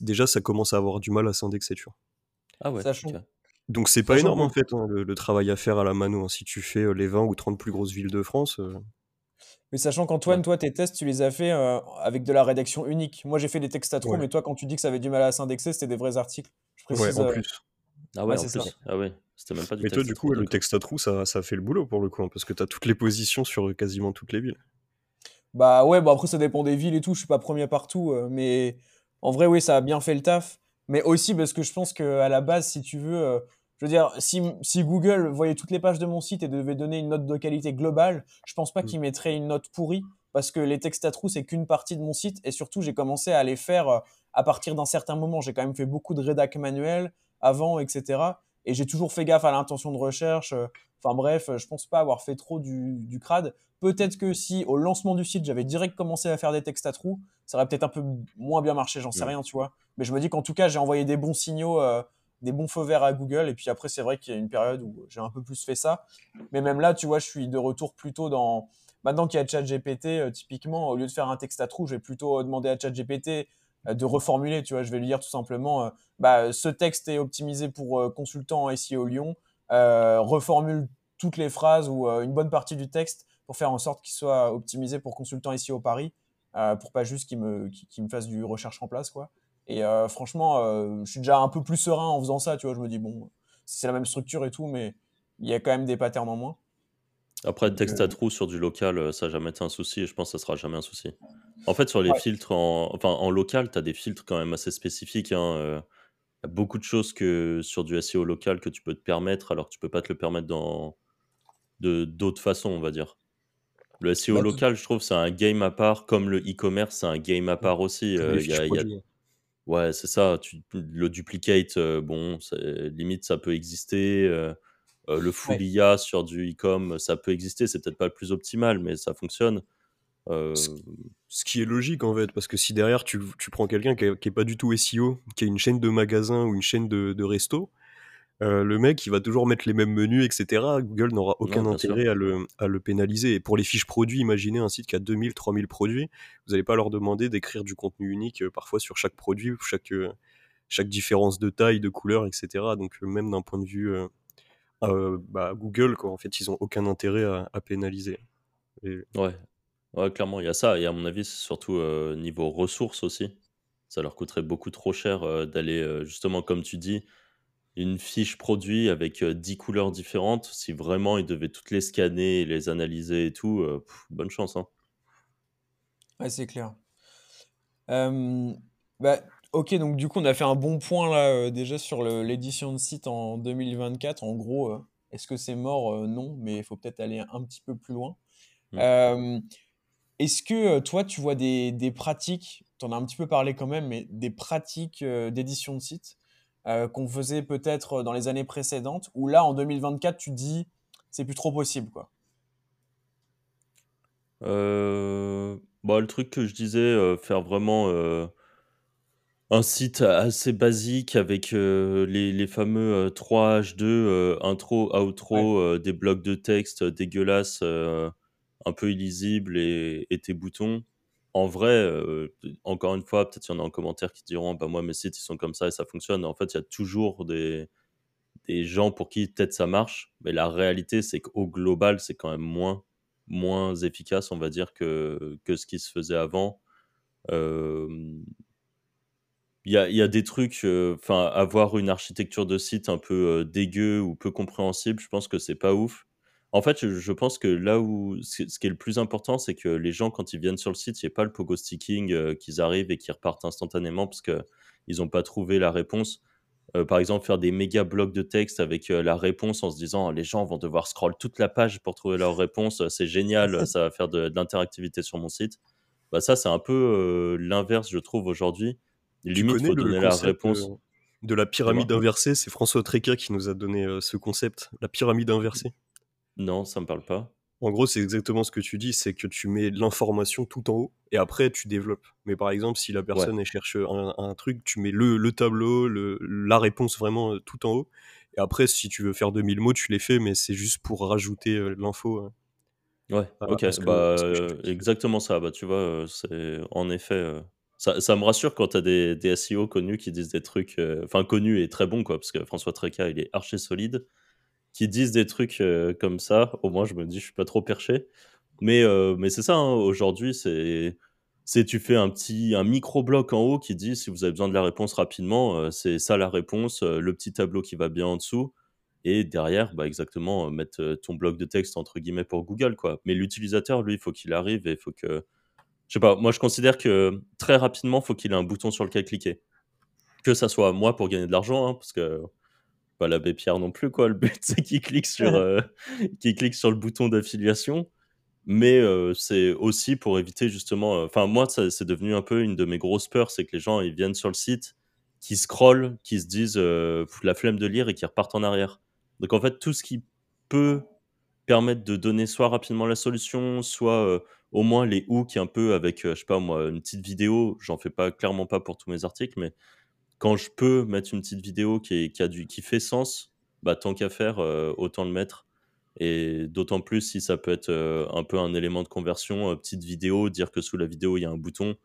déjà ça commence à avoir du mal à s'indexer, tu vois. Ah ouais, donc c'est pas énorme en fait hein, le, travail à faire à la mano. Hein, si tu fais les 20 ou 30 plus grosses villes de France. Mais sachant qu'Antoine, toi, tes tests, tu les as fait avec de la rédaction unique. Moi, j'ai fait des textes à trop, mais toi, quand tu dis que ça avait du mal à s'indexer, c'était des vrais articles. Je précise, ouais, en plus. Ah ouais, c'est ça. Ah ouais, c'était même pas du Mais toi, du coup, le texte à trous, ça, ça fait le boulot pour le coup, hein, parce que tu as toutes les positions sur quasiment toutes les villes. Bah ouais, bon après, ça dépend des villes et tout. Je suis pas premier partout, mais en vrai, oui, ça a bien fait le taf. Mais aussi parce que je pense qu'à la base, si tu veux, je veux dire, si, si, Google voyait toutes les pages de mon site et devait donner une note de qualité globale, je pense pas mm. qu'il mettrait une note pourrie parce que les textes à trous, c'est qu'une partie de mon site et surtout, j'ai commencé à les faire euh, à partir d'un certain moment. J'ai quand même fait beaucoup de rédac manuel avant, etc. Et j'ai toujours fait gaffe à l'intention de recherche. Euh, enfin bref, je pense pas avoir fait trop du, du crade. Peut-être que si au lancement du site, j'avais direct commencé à faire des textes à trous, ça aurait peut-être un peu moins bien marché, j'en sais rien, tu vois. Mais je me dis qu'en tout cas, j'ai envoyé des bons signaux. Euh, des bons feux verts à Google. Et puis après, c'est vrai qu'il y a une période où j'ai un peu plus fait ça. Mais même là, tu vois, je suis de retour plutôt dans. Maintenant qu'il y a ChatGPT, euh, typiquement, au lieu de faire un texte à trous, je vais plutôt demander à ChatGPT euh, de reformuler. Tu vois, je vais lui dire tout simplement euh, bah, ce texte est optimisé pour consultant en SEO Lyon. reformule toutes les phrases ou une bonne partie du texte pour faire en sorte qu'il soit optimisé pour consultant SEO Paris. pour pas juste qu'il me, me fasse du recherche en place, quoi. Et euh, franchement, euh, je suis déjà un peu plus serein en faisant ça, tu vois. Je me dis, bon, c'est la même structure et tout, mais il y a quand même des patterns en moins. Après, texte à euh, trous sur du local, ça n'a jamais été un souci et je pense que ça sera jamais un souci. En fait, sur les filtres, en, enfin, en local, tu as des filtres quand même assez spécifiques. Hein, il y a beaucoup de choses que sur du SEO local que tu peux te permettre, alors que tu peux pas te le permettre dans de d'autres façons, on va dire. Le SEO bah, local, je trouve, c'est un game à part, comme le e-commerce, c'est un game à part aussi. Il y a, Ouais, c'est ça. Tu, le duplicate, euh, bon, limite, ça peut exister. Euh, euh, le full IA sur du e-com, ça peut exister. C'est peut-être pas le plus optimal, mais ça fonctionne. Ce qui est logique en fait, parce que si derrière tu, tu prends quelqu'un qui, n'est pas du tout SEO, qui a une chaîne de magasins ou une chaîne de, de resto, euh, le mec, il va toujours mettre les mêmes menus, etc. Google n'aura aucun intérêt à le, à le, pénaliser. Et pour les fiches produits, imaginez un site qui a 2000, 3000 produits, vous n'allez pas leur demander d'écrire du contenu unique, euh, parfois sur chaque produit, chaque, euh, chaque différence de taille, de couleur, etc. Donc même d'un point de vue bah, Google, quoi, en fait, ils n'ont aucun intérêt à, pénaliser. Ouais. ouais, clairement, il y a ça. Et à mon avis, c'est surtout niveau ressources aussi. Ça leur coûterait beaucoup trop cher d'aller, justement, comme tu dis, une fiche produit avec 10 couleurs différentes, si vraiment ils devaient toutes les scanner les analyser et tout, bonne chance. Hein. Ouais, c'est clair. bah, ok, donc du coup, on a fait un bon point là déjà sur l'édition de site en 2024. En gros, est-ce que c'est mort? Non, mais il faut peut-être aller un petit peu plus loin. Mmh. est-ce que toi, tu vois des, des pratiques, tu en as un petit peu parlé quand même, mais des pratiques d'édition de site euh, qu'on faisait peut-être dans les années précédentes, où là, en 2024, tu dis, c'est plus trop possible, quoi? Euh, bah, Le truc que je disais, euh, faire vraiment un site assez basique avec les, fameux 3 H2, intro, outro, des blocs de texte dégueulasses, un peu illisibles et tes boutons en vrai, euh, encore une fois, peut-être qu'il y en a en commentaire qui diront bah moi mes sites ils sont comme ça et ça fonctionne. En fait, il y a toujours des, des gens pour qui peut-être ça marche, mais la réalité c'est qu'au global c'est quand même moins moins efficace, on va dire que, que ce qui se faisait avant. Il il y a, y a des trucs, enfin, avoir une architecture de site un peu dégueu ou peu compréhensible, je pense que c'est pas ouf. En fait, je, pense que là où ce qui est le plus important, c'est que les gens, quand ils viennent sur le site, il n'y a pas le pogo sticking, qu'ils arrivent et qu'ils repartent instantanément parce qu'ils n'ont pas trouvé la réponse. par exemple, faire des méga blocs de texte avec la réponse en se disant les gens vont devoir scroll toute la page pour trouver leur réponse, c'est génial, (laughs) ça va faire de, l'interactivité sur mon site. Bah ça, c'est un peu l'inverse, je trouve, aujourd'hui. Limite, faut donner la réponse. De la pyramide inversée, c'est François Tréca qui nous a donné ce concept, la pyramide inversée. Non, ça me parle pas. En gros, c'est exactement ce que tu dis, c'est que tu mets l'information tout en haut et après tu développes. Mais par exemple, si la personne cherche un, truc, tu mets le, le tableau, le, la réponse vraiment euh, tout en haut. Et après, si tu veux faire 2000 mots, tu les fais, mais c'est juste pour rajouter euh, l'info. Hein. Ouais, ok, bah, exactement ça. Bah, tu vois, euh, c'est en effet. Ça, ça, me rassure quand tu as des, des, SEO connus qui disent des trucs, enfin connus et très bons, quoi, parce que François Treca, il est archi solide qui disent des trucs euh, comme ça, au moins je me dis je suis pas trop perché. Mais, euh, mais c'est ça, hein, aujourd'hui, c'est tu fais un petit un micro bloc en haut qui dit si vous avez besoin de la réponse rapidement, euh, c'est ça la réponse, le petit tableau qui va bien en dessous et derrière bah exactement mettre ton bloc de texte entre guillemets pour Google quoi. Mais l'utilisateur lui, il faut qu'il arrive et il faut que je sais pas, moi je considère que très rapidement, il faut qu'il ait un bouton sur lequel cliquer. Que ça soit moi pour gagner de l'argent hein, parce que pas l'abbé Pierre non plus, quoi. Le but, (laughs) c'est qu'il clique, sur, euh, clique sur le bouton d'affiliation. Mais euh, c'est aussi pour éviter justement. Euh, enfin, moi, c'est devenu un peu une de mes grosses peurs c'est que les gens ils viennent sur le site, qui scrollent, qui se disent la flemme de lire et qui repartent en arrière. Donc, en fait, tout ce qui peut permettre de donner soit rapidement la solution, soit au moins les hooks un peu avec, je sais pas moi, une petite vidéo. J'en fais pas clairement pas pour tous mes articles, mais quand je peux mettre une petite vidéo qui, qui, a du, qui fait sens, bah, tant qu'à faire, autant le mettre. Et d'autant plus si ça peut être un peu un élément de conversion, petite vidéo, dire que sous la vidéo il y a un bouton.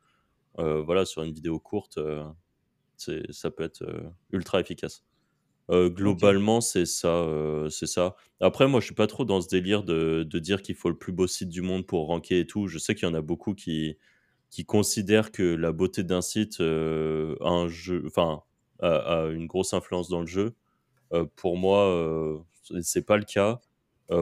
voilà, sur une vidéo courte, ça peut être ultra efficace. Globalement, c'est ça, c'est ça. Après, moi, je suis pas trop dans ce délire de, de dire qu'il faut le plus beau site du monde pour ranker et tout. Je sais qu'il y en a beaucoup qui, qui considèrent que la beauté d'un site euh, a, un jeu, enfin, a, une grosse influence dans le jeu. Euh, pour moi, euh, c'est pas le cas.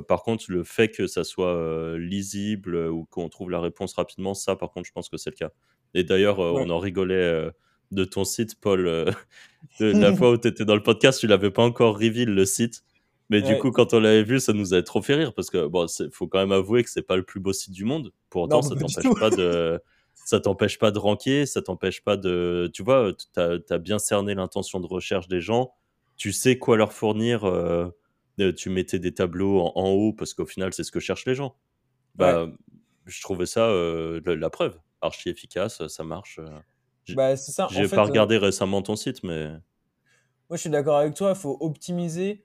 par contre, le fait que ça soit lisible ou qu'on trouve la réponse rapidement, ça, par contre, je pense que c'est le cas. Et d'ailleurs, on en rigolait de ton site, Paul. (laughs) de la fois où tu étais dans le podcast, tu l'avais pas encore reveal le site. Mais du coup, quand on l'avait vu, ça nous a trop fait rire parce que bon, faut quand même avouer que c'est pas le plus beau site du monde. Pour autant, ça t'empêche pas de (laughs) ça t'empêche pas de ranker, ça t'empêche pas de. Tu vois, tu as, bien cerné l'intention de recherche des gens, tu sais quoi leur fournir. Euh, euh, tu mettais des tableaux en, haut parce qu'au final, c'est ce que cherchent les gens. Bah, Je trouvais ça euh, la, preuve. Archi efficace, ça marche. Bah, c'est ça. J'ai pas regardé récemment ton site, mais. Moi, je suis d'accord avec toi, il faut optimiser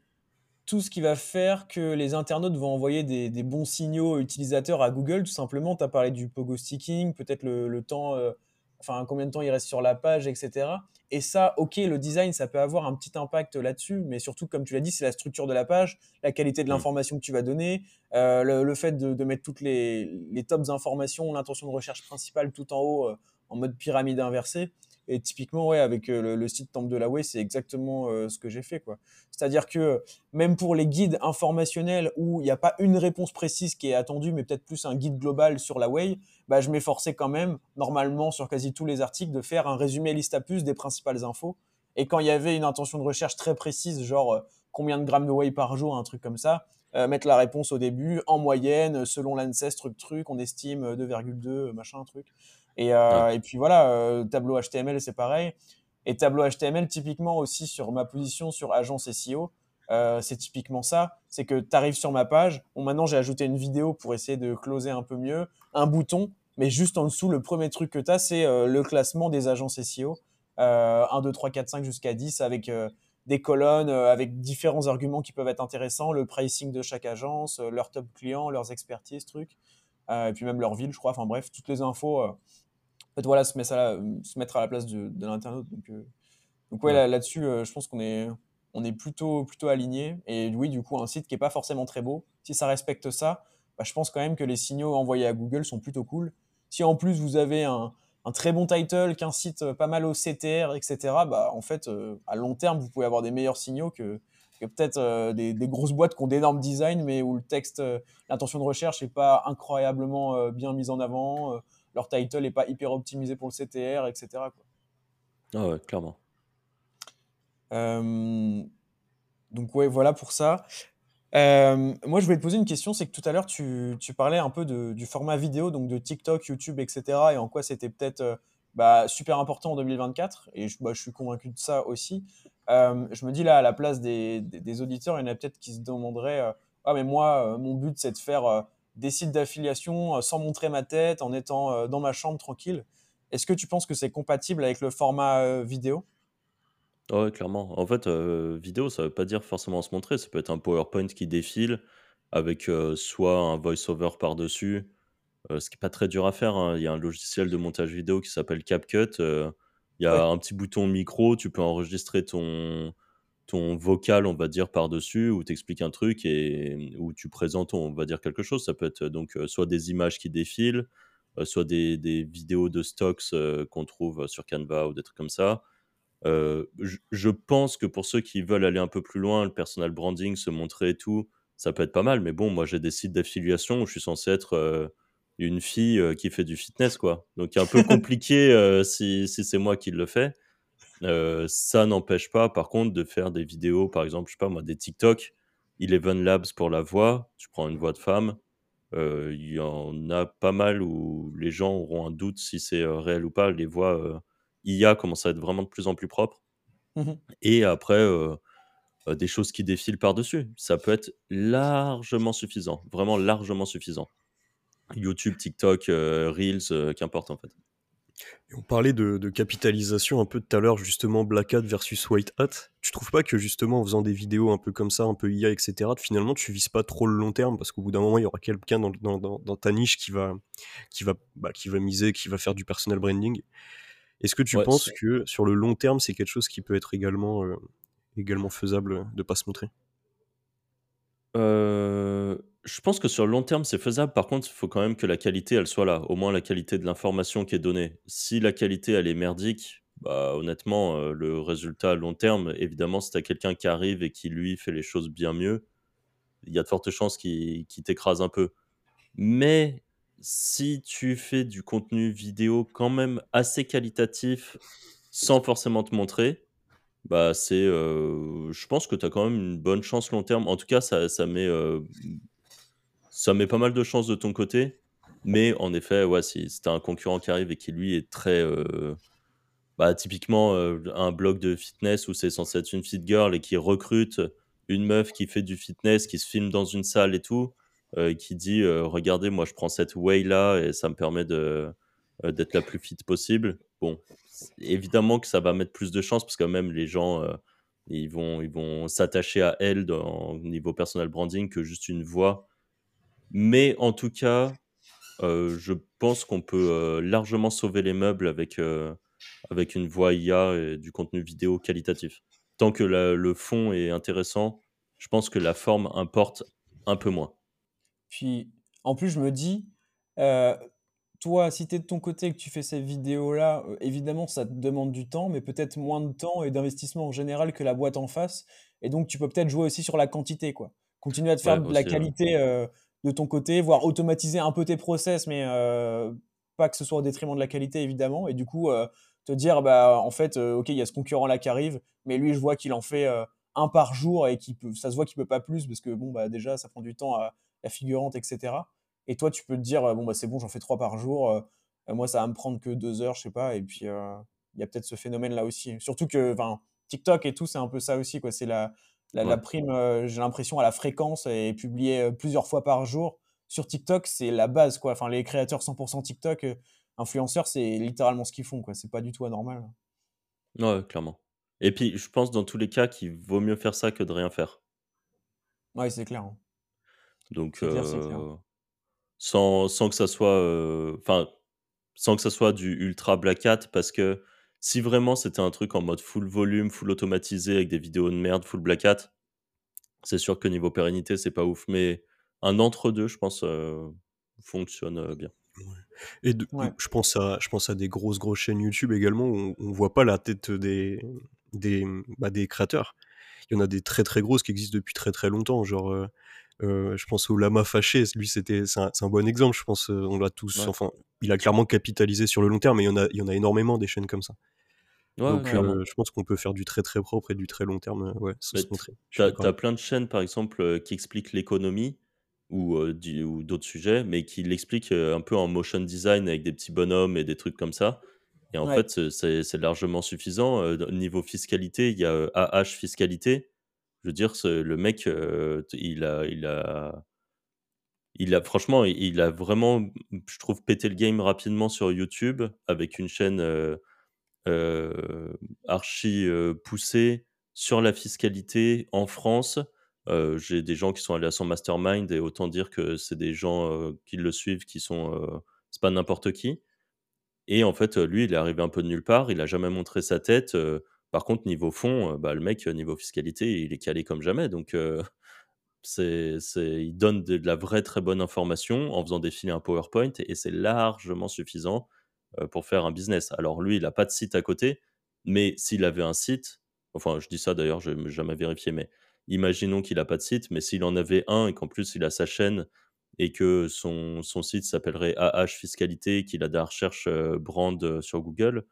tout ce qui va faire que les internautes vont envoyer des, bons signaux utilisateurs à Google, tout simplement. Tu as parlé du pogo sticking, peut-être le, temps, euh, enfin combien de temps il reste sur la page, etc. Et ça, ok, le design, ça peut avoir un petit impact là-dessus, mais surtout, comme tu l'as dit, c'est la structure de la page, la qualité de mm. l'information que tu vas donner, euh, le, fait de, mettre toutes les, les tops informations, l'intention de recherche principale tout en haut euh, en mode pyramide inversée. Et typiquement, ouais, avec euh, le, site Temple de la Way, c'est exactement euh, ce que j'ai fait. C'est-à-dire que même pour les guides informationnels où il n'y a pas une réponse précise qui est attendue, mais peut-être plus un guide global sur la Way, bah, je m'efforçais quand même, normalement, sur quasi tous les articles, de faire un résumé liste à puce des principales infos. Et quand il y avait une intention de recherche très précise, genre euh, combien de grammes de whey par jour, un truc comme ça, mettre la réponse au début, en moyenne, selon l'ANSES, truc, truc, on estime 2,2, machin, truc. Et, euh, et puis voilà, euh, tableau HTML, c'est pareil. Et tableau HTML, typiquement aussi sur ma position sur agence SEO, euh, c'est typiquement ça. C'est que tu arrives sur ma page. Bon, maintenant, j'ai ajouté une vidéo pour essayer de closer un peu mieux. Un bouton, mais juste en dessous, le premier truc que tu as, c'est le classement des agences SEO. 1, 2, 3, 4, 5 jusqu'à 10 avec des colonnes, avec différents arguments qui peuvent être intéressants. Le pricing de chaque agence, leurs top clients, leurs expertises, trucs. et puis même leur ville, je crois. Enfin bref, toutes les infos fait, voilà, se, mettre à la, se mettre à la place de, de l'internaute. Donc, euh, donc ouais, là, dessus euh, je pense qu'on est, on est plutôt, plutôt aligné. Et oui, du coup, un site qui n'est pas forcément très beau, si ça respecte ça, bah, je pense quand même que les signaux envoyés à Google sont plutôt cool. Si en plus vous avez un, un très bon title, qu'un site pas mal au CTR, etc., bah, en fait, à long terme, vous pouvez avoir des meilleurs signaux que, peut-être des, grosses boîtes qui ont d'énormes designs, mais où le texte, l'intention de recherche n'est pas incroyablement bien mise en avant, leur title n'est pas hyper optimisé pour le CTR, etc. Ah ouais, clairement. donc ouais, voilà pour ça. Euh, moi, je voulais te poser une question, c'est que tout à l'heure, tu, tu, parlais un peu de, du format vidéo, donc de TikTok, YouTube, etc., et en quoi c'était peut-être euh, bah, super important en 2024, et je, bah, je, suis convaincu de ça aussi. Euh, je me dis là, à la place des, des, auditeurs, il y en a peut-être qui se demanderaient Ah, mais moi, mon but, c'est de faire des sites d'affiliation sans montrer ma tête, en étant dans ma chambre tranquille. Est-ce que tu penses que c'est compatible avec le format vidéo? Ouais, clairement. En fait, vidéo, ça veut pas dire forcément se montrer. Ça peut être un PowerPoint qui défile avec soit un voice-over par-dessus, ce qui est pas très dur à faire. hein. Il y a un logiciel de montage vidéo qui s'appelle CapCut. il y a un petit bouton micro, tu peux enregistrer ton, ton vocal, on va dire, par-dessus, où tu expliques un truc et où tu présentes, on va dire, quelque chose. Ça peut être donc soit des images qui défilent, soit des, des vidéos de stocks qu'on trouve sur Canva ou des trucs comme ça. Euh, je, pense que pour ceux qui veulent aller un peu plus loin, le personal branding, se montrer et tout, ça peut être pas mal. Mais bon, moi, j'ai des sites d'affiliation où je suis censé être euh, une fille euh, qui fait du fitness, quoi. Donc, c'est un peu (laughs) compliqué si, si c'est moi qui le fais. Ça n'empêche pas, par contre, de faire des vidéos, par exemple, je sais pas moi, des TikTok, Eleven Labs pour la voix, tu prends une voix de femme, il y en a pas mal où les gens auront un doute si c'est réel ou pas, les voix IA commence à être vraiment de plus en plus propre. Mmh et après, des choses qui défilent par-dessus. Ça peut être largement suffisant, vraiment largement suffisant. YouTube, TikTok, Reels, qu'importe en fait. On parlait de, capitalisation un peu tout à l'heure, justement Black Hat versus White Hat. Tu trouves pas que justement en faisant des vidéos un peu comme ça, un peu IA, etc., finalement tu vises pas trop le long terme? Parce qu'au bout d'un moment il y aura quelqu'un dans, dans, ta niche qui va, qui, va, bah, qui va miser, qui va faire du personal branding est-ce que tu penses que sur le long terme, c'est quelque chose qui peut être également, euh, également faisable de pas se montrer? Euh, Je pense que sur le long terme, c'est faisable. Par contre, il faut quand même que la qualité, elle soit là. Au moins la qualité de l'information qui est donnée. Si la qualité, elle est merdique, bah, honnêtement, euh, le résultat à long terme, évidemment, si tu as quelqu'un qui arrive et qui, lui, fait les choses bien mieux, il y a de fortes chances qu'il t'écrase un peu. Mais si tu fais du contenu vidéo quand même assez qualitatif sans forcément te montrer, bah euh, je pense que tu as quand même une bonne chance long terme. En tout cas, ça, ça met, euh, ça met pas mal de chances de ton côté. Mais en effet, ouais, si, si tu as un concurrent qui arrive et qui lui est très. Euh, bah, typiquement, un blog de fitness où c'est censé être une fit girl et qui recrute une meuf qui fait du fitness, qui se filme dans une salle et tout. Euh, qui dit euh, regardez, moi je prends cette way là et ça me permet de euh, d'être la plus fit possible. Bon, évidemment que ça va mettre plus de chance parce que même les gens ils vont ils vont s'attacher à elle au niveau personal branding que juste une voix. Mais en tout cas, je pense qu'on peut largement sauver les meubles avec avec une voix IA et du contenu vidéo qualitatif. Tant que le fond est intéressant, je pense que la forme importe un peu moins. Puis, en plus, je me dis, euh, toi, si tu es de ton côté et que tu fais ces vidéos-là, euh, évidemment, ça te demande du temps, mais peut-être moins de temps et d'investissement en général que la boîte en face. Et donc, tu peux peut-être jouer aussi sur la quantité, quoi. Continuer à te faire de la qualité euh, de ton côté, voire automatiser un peu tes process, mais pas que ce soit au détriment de la qualité, évidemment. Et du coup, te dire, bah, en fait, OK, il y a ce concurrent-là qui arrive, mais lui, je vois qu'il en fait un par jour et qui ça se voit qu'il peut pas plus parce que, bon, bah, déjà, ça prend du temps à la figurante, etc. Et toi, tu peux te dire, euh, bon, bah, c'est bon, j'en fais trois par jour. Euh, euh, moi, ça va me prendre que deux heures, je sais pas. Et puis, il y a peut-être ce phénomène-là aussi. Surtout que, TikTok et tout, c'est un peu ça aussi, quoi. C'est la, la, prime, j'ai l'impression, à la fréquence et publier plusieurs fois par jour. Sur TikTok, c'est la base, quoi. Enfin, les créateurs 100% TikTok, influenceurs, c'est littéralement ce qu'ils font, quoi. C'est pas du tout anormal. Ouais, clairement. Et puis, je pense dans tous les cas qu'il vaut mieux faire ça que de rien faire. Ouais, c'est clair. Hein. Donc, sans, sans que ça soit, enfin, sans que ça soit du ultra black hat, parce que si vraiment c'était un truc en mode full volume, full automatisé avec des vidéos de merde, full black hat, c'est sûr que niveau pérennité, c'est pas ouf. Mais un entre-deux, je pense, fonctionne bien. Et je, pense à, je pense à des grosses, grosses chaînes YouTube également où on, ne voit pas la tête des, des, bah, des créateurs. Il y en a des très, très grosses qui existent depuis très, très longtemps. Genre, euh, euh, je pense au Lama Fâché, lui, c'était, c'est un, bon exemple. Je pense, euh, on l'a tous, enfin, il a clairement capitalisé sur le long terme, mais il y en a, il y en a énormément des chaînes comme ça. Donc, je pense qu'on peut faire du très très propre et du très long terme, ouais, sans se montrer. Tu as, plein de chaînes, par exemple, qui expliquent l'économie ou, ou d'autres sujets, mais qui l'expliquent un peu en motion design avec des petits bonhommes et des trucs comme ça. Et en fait, c'est largement suffisant. niveau fiscalité, il y a AH fiscalité. Je veux dire, le mec, il a, il a, il a, franchement, il a vraiment, je trouve, pété le game rapidement sur YouTube avec une chaîne archi poussée sur la fiscalité en France. J'ai des gens qui sont allés à son mastermind et autant dire que c'est des gens qui le suivent qui sont, c'est pas n'importe qui. Et en fait, lui, il est arrivé un peu de nulle part, il a jamais montré sa tête. par contre, niveau fond, bah, le mec, niveau fiscalité, il est calé comme jamais. Donc, (laughs) c'est, il donne de, la vraie très bonne information en faisant défiler un PowerPoint et, c'est largement suffisant pour faire un business. Alors, lui, il n'a pas de site à côté, mais s'il avait un site, enfin, je dis ça d'ailleurs, je n'ai jamais vérifié, mais imaginons qu'il n'a pas de site, mais s'il en avait un et qu'en plus il a sa chaîne et que son, son site s'appellerait AH Fiscalité, qu'il a de la recherche euh, brand euh, sur Google,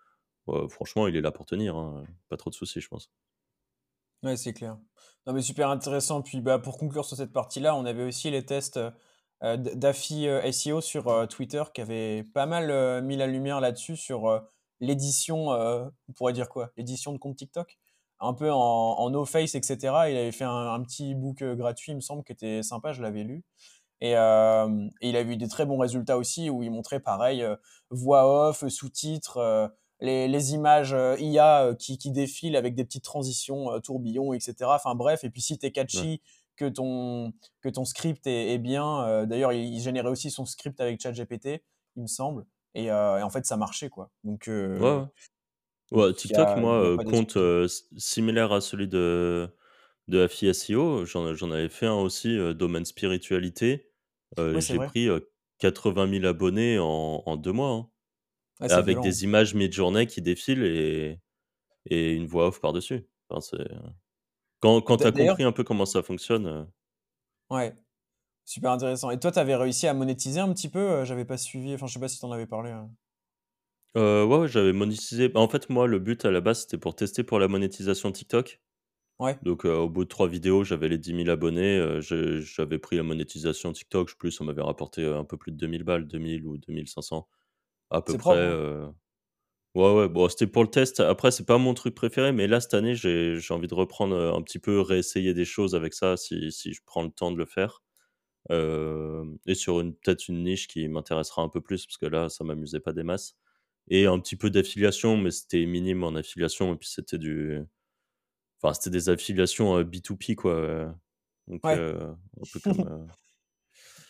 franchement, il est là pour tenir. Hein. Pas trop de soucis, je pense. Ouais, c'est clair. Non, mais super intéressant. Puis bah, pour conclure sur cette partie-là, on avait aussi les tests euh, d'AFI SEO sur Twitter qui avaient pas mal mis la lumière là-dessus sur l'édition, on pourrait dire quoi L'édition de compte TikTok un peu en, no face, etc. Il avait fait un, petit book gratuit, il me semble, qui était sympa, je l'avais lu. Euh, et, il a eu des très bons résultats aussi où il montrait pareil, euh, voix off, sous-titres, euh, les, images IA qui, défilent avec des petites transitions, tourbillons, etc. Enfin bref, et puis si tu es catchy, que, ton, que ton script est, bien, d'ailleurs il, générait aussi son script avec ChatGPT, il me semble, et, en fait ça marchait quoi. Donc, ouais. TikTok, moi, compte similaire à celui de, de AFI SEO, j'en avais fait un aussi, domaine spiritualité. j'ai pris 80 000 abonnés en, deux mois. Hein. avec des images mid-journée qui défilent et, et une voix off par-dessus. Quand quand tu as compris un peu comment ça fonctionne. Ouais, super intéressant. Et toi, tu avais réussi à monétiser un petit peu J'avais pas suivi, enfin, je sais pas si tu en avais parlé. Hein. ouais, j'avais monétisé. Bah, en fait, moi, le but à la base, c'était pour tester pour la monétisation TikTok. Donc, au bout de trois vidéos, j'avais les 10 000 abonnés. j'avais pris la monétisation TikTok. Plus, ça m'avait rapporté un peu plus de 2000 balles, 2000 ou 2500 à peu près. Hein. Ouais, ouais. Bon, c'était pour le test. Après, c'est pas mon truc préféré, mais là, cette année, j'ai envie de reprendre un petit peu, réessayer des choses avec ça si, si je prends le temps de le faire. et sur une peut-être une niche qui m'intéressera un peu plus, parce que là, ça m'amusait pas des masses. Et un petit peu d'affiliation, mais c'était minime en affiliation, et puis c'était du c'était des affiliations B2P, quoi. Donc, un peu comme. (laughs)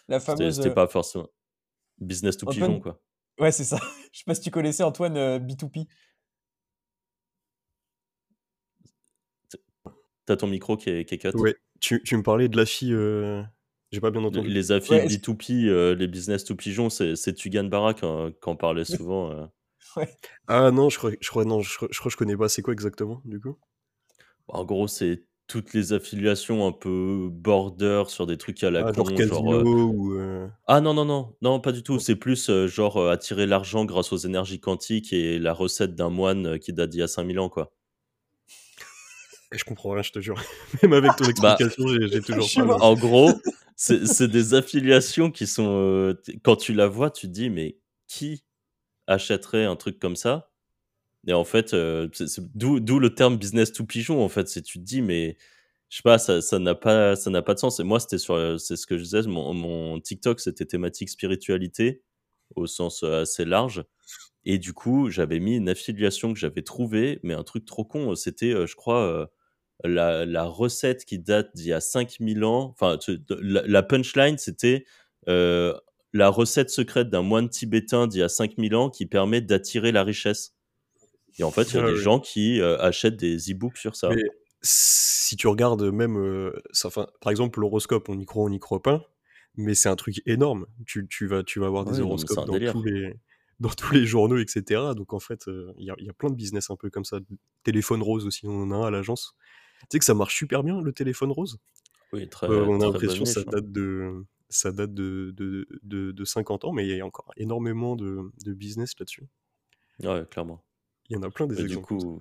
La fameuse. C'était pas forcément business to pigeon, quoi. Ouais, c'est ça. (laughs) Je sais pas si tu connaissais Antoine B2P. T'as ton micro qui est, qui est cut. Ouais, tu, tu, me parlais de la fille. J'ai pas bien entendu. Les affiliés B2P, les business to pigeon, c'est Tugan Barak hein, qui en parlait souvent. (laughs) Ouais. Ah non, je crois, je crois, non, je crois, je crois que je connais pas. C'est quoi exactement, du coup? En gros, c'est toutes les affiliations un peu border sur des trucs à la ah, con, genre, ou Ah non, non, non, non, pas du tout. C'est plus genre attirer l'argent grâce aux énergies quantiques et la recette d'un moine qui date d'il y a 5000 ans, quoi. Et je comprends rien, je te jure. (laughs) Même avec ton bah, explication, j'ai toujours pas. En gros, c'est des affiliations qui sont. quand tu la vois, tu te dis, mais qui achèterait un truc comme ça? Et en fait, euh, d'où le terme business to pigeon, en fait. C'est tu te dis, mais je sais pas, ça n'a pas, pas de sens. Et moi, c'était sur, c'est ce que je disais, mon, TikTok, c'était thématique spiritualité au sens euh, assez large. Et du coup, j'avais mis une affiliation que j'avais trouvée, mais un truc trop con, c'était, euh, je crois, la, recette qui date d'il y a 5000 ans. Enfin, la, punchline, c'était la recette secrète d'un moine tibétain d'il y a 5000 ans qui permet d'attirer la richesse. Et en fait, il y a des gens qui achètent des e-books sur ça. si tu regardes même, ça, par exemple, l'horoscope, on y croit, on n'y croit pas. mais c'est un truc énorme. Tu, tu, vas, tu vas avoir des horoscopes dans tous, les, dans tous les journaux, etc. Donc en fait, il y, a, y, a plein de business un peu comme ça. Téléphone rose aussi, on en a un à l'agence. Tu sais que ça marche super bien, le téléphone rose? Oui, très, On a l'impression que ça date de ça date de, de, de, 50 ans, mais il y a encore énormément de, business là-dessus. Ouais, clairement. Il y en a plein des exemples. Du coup,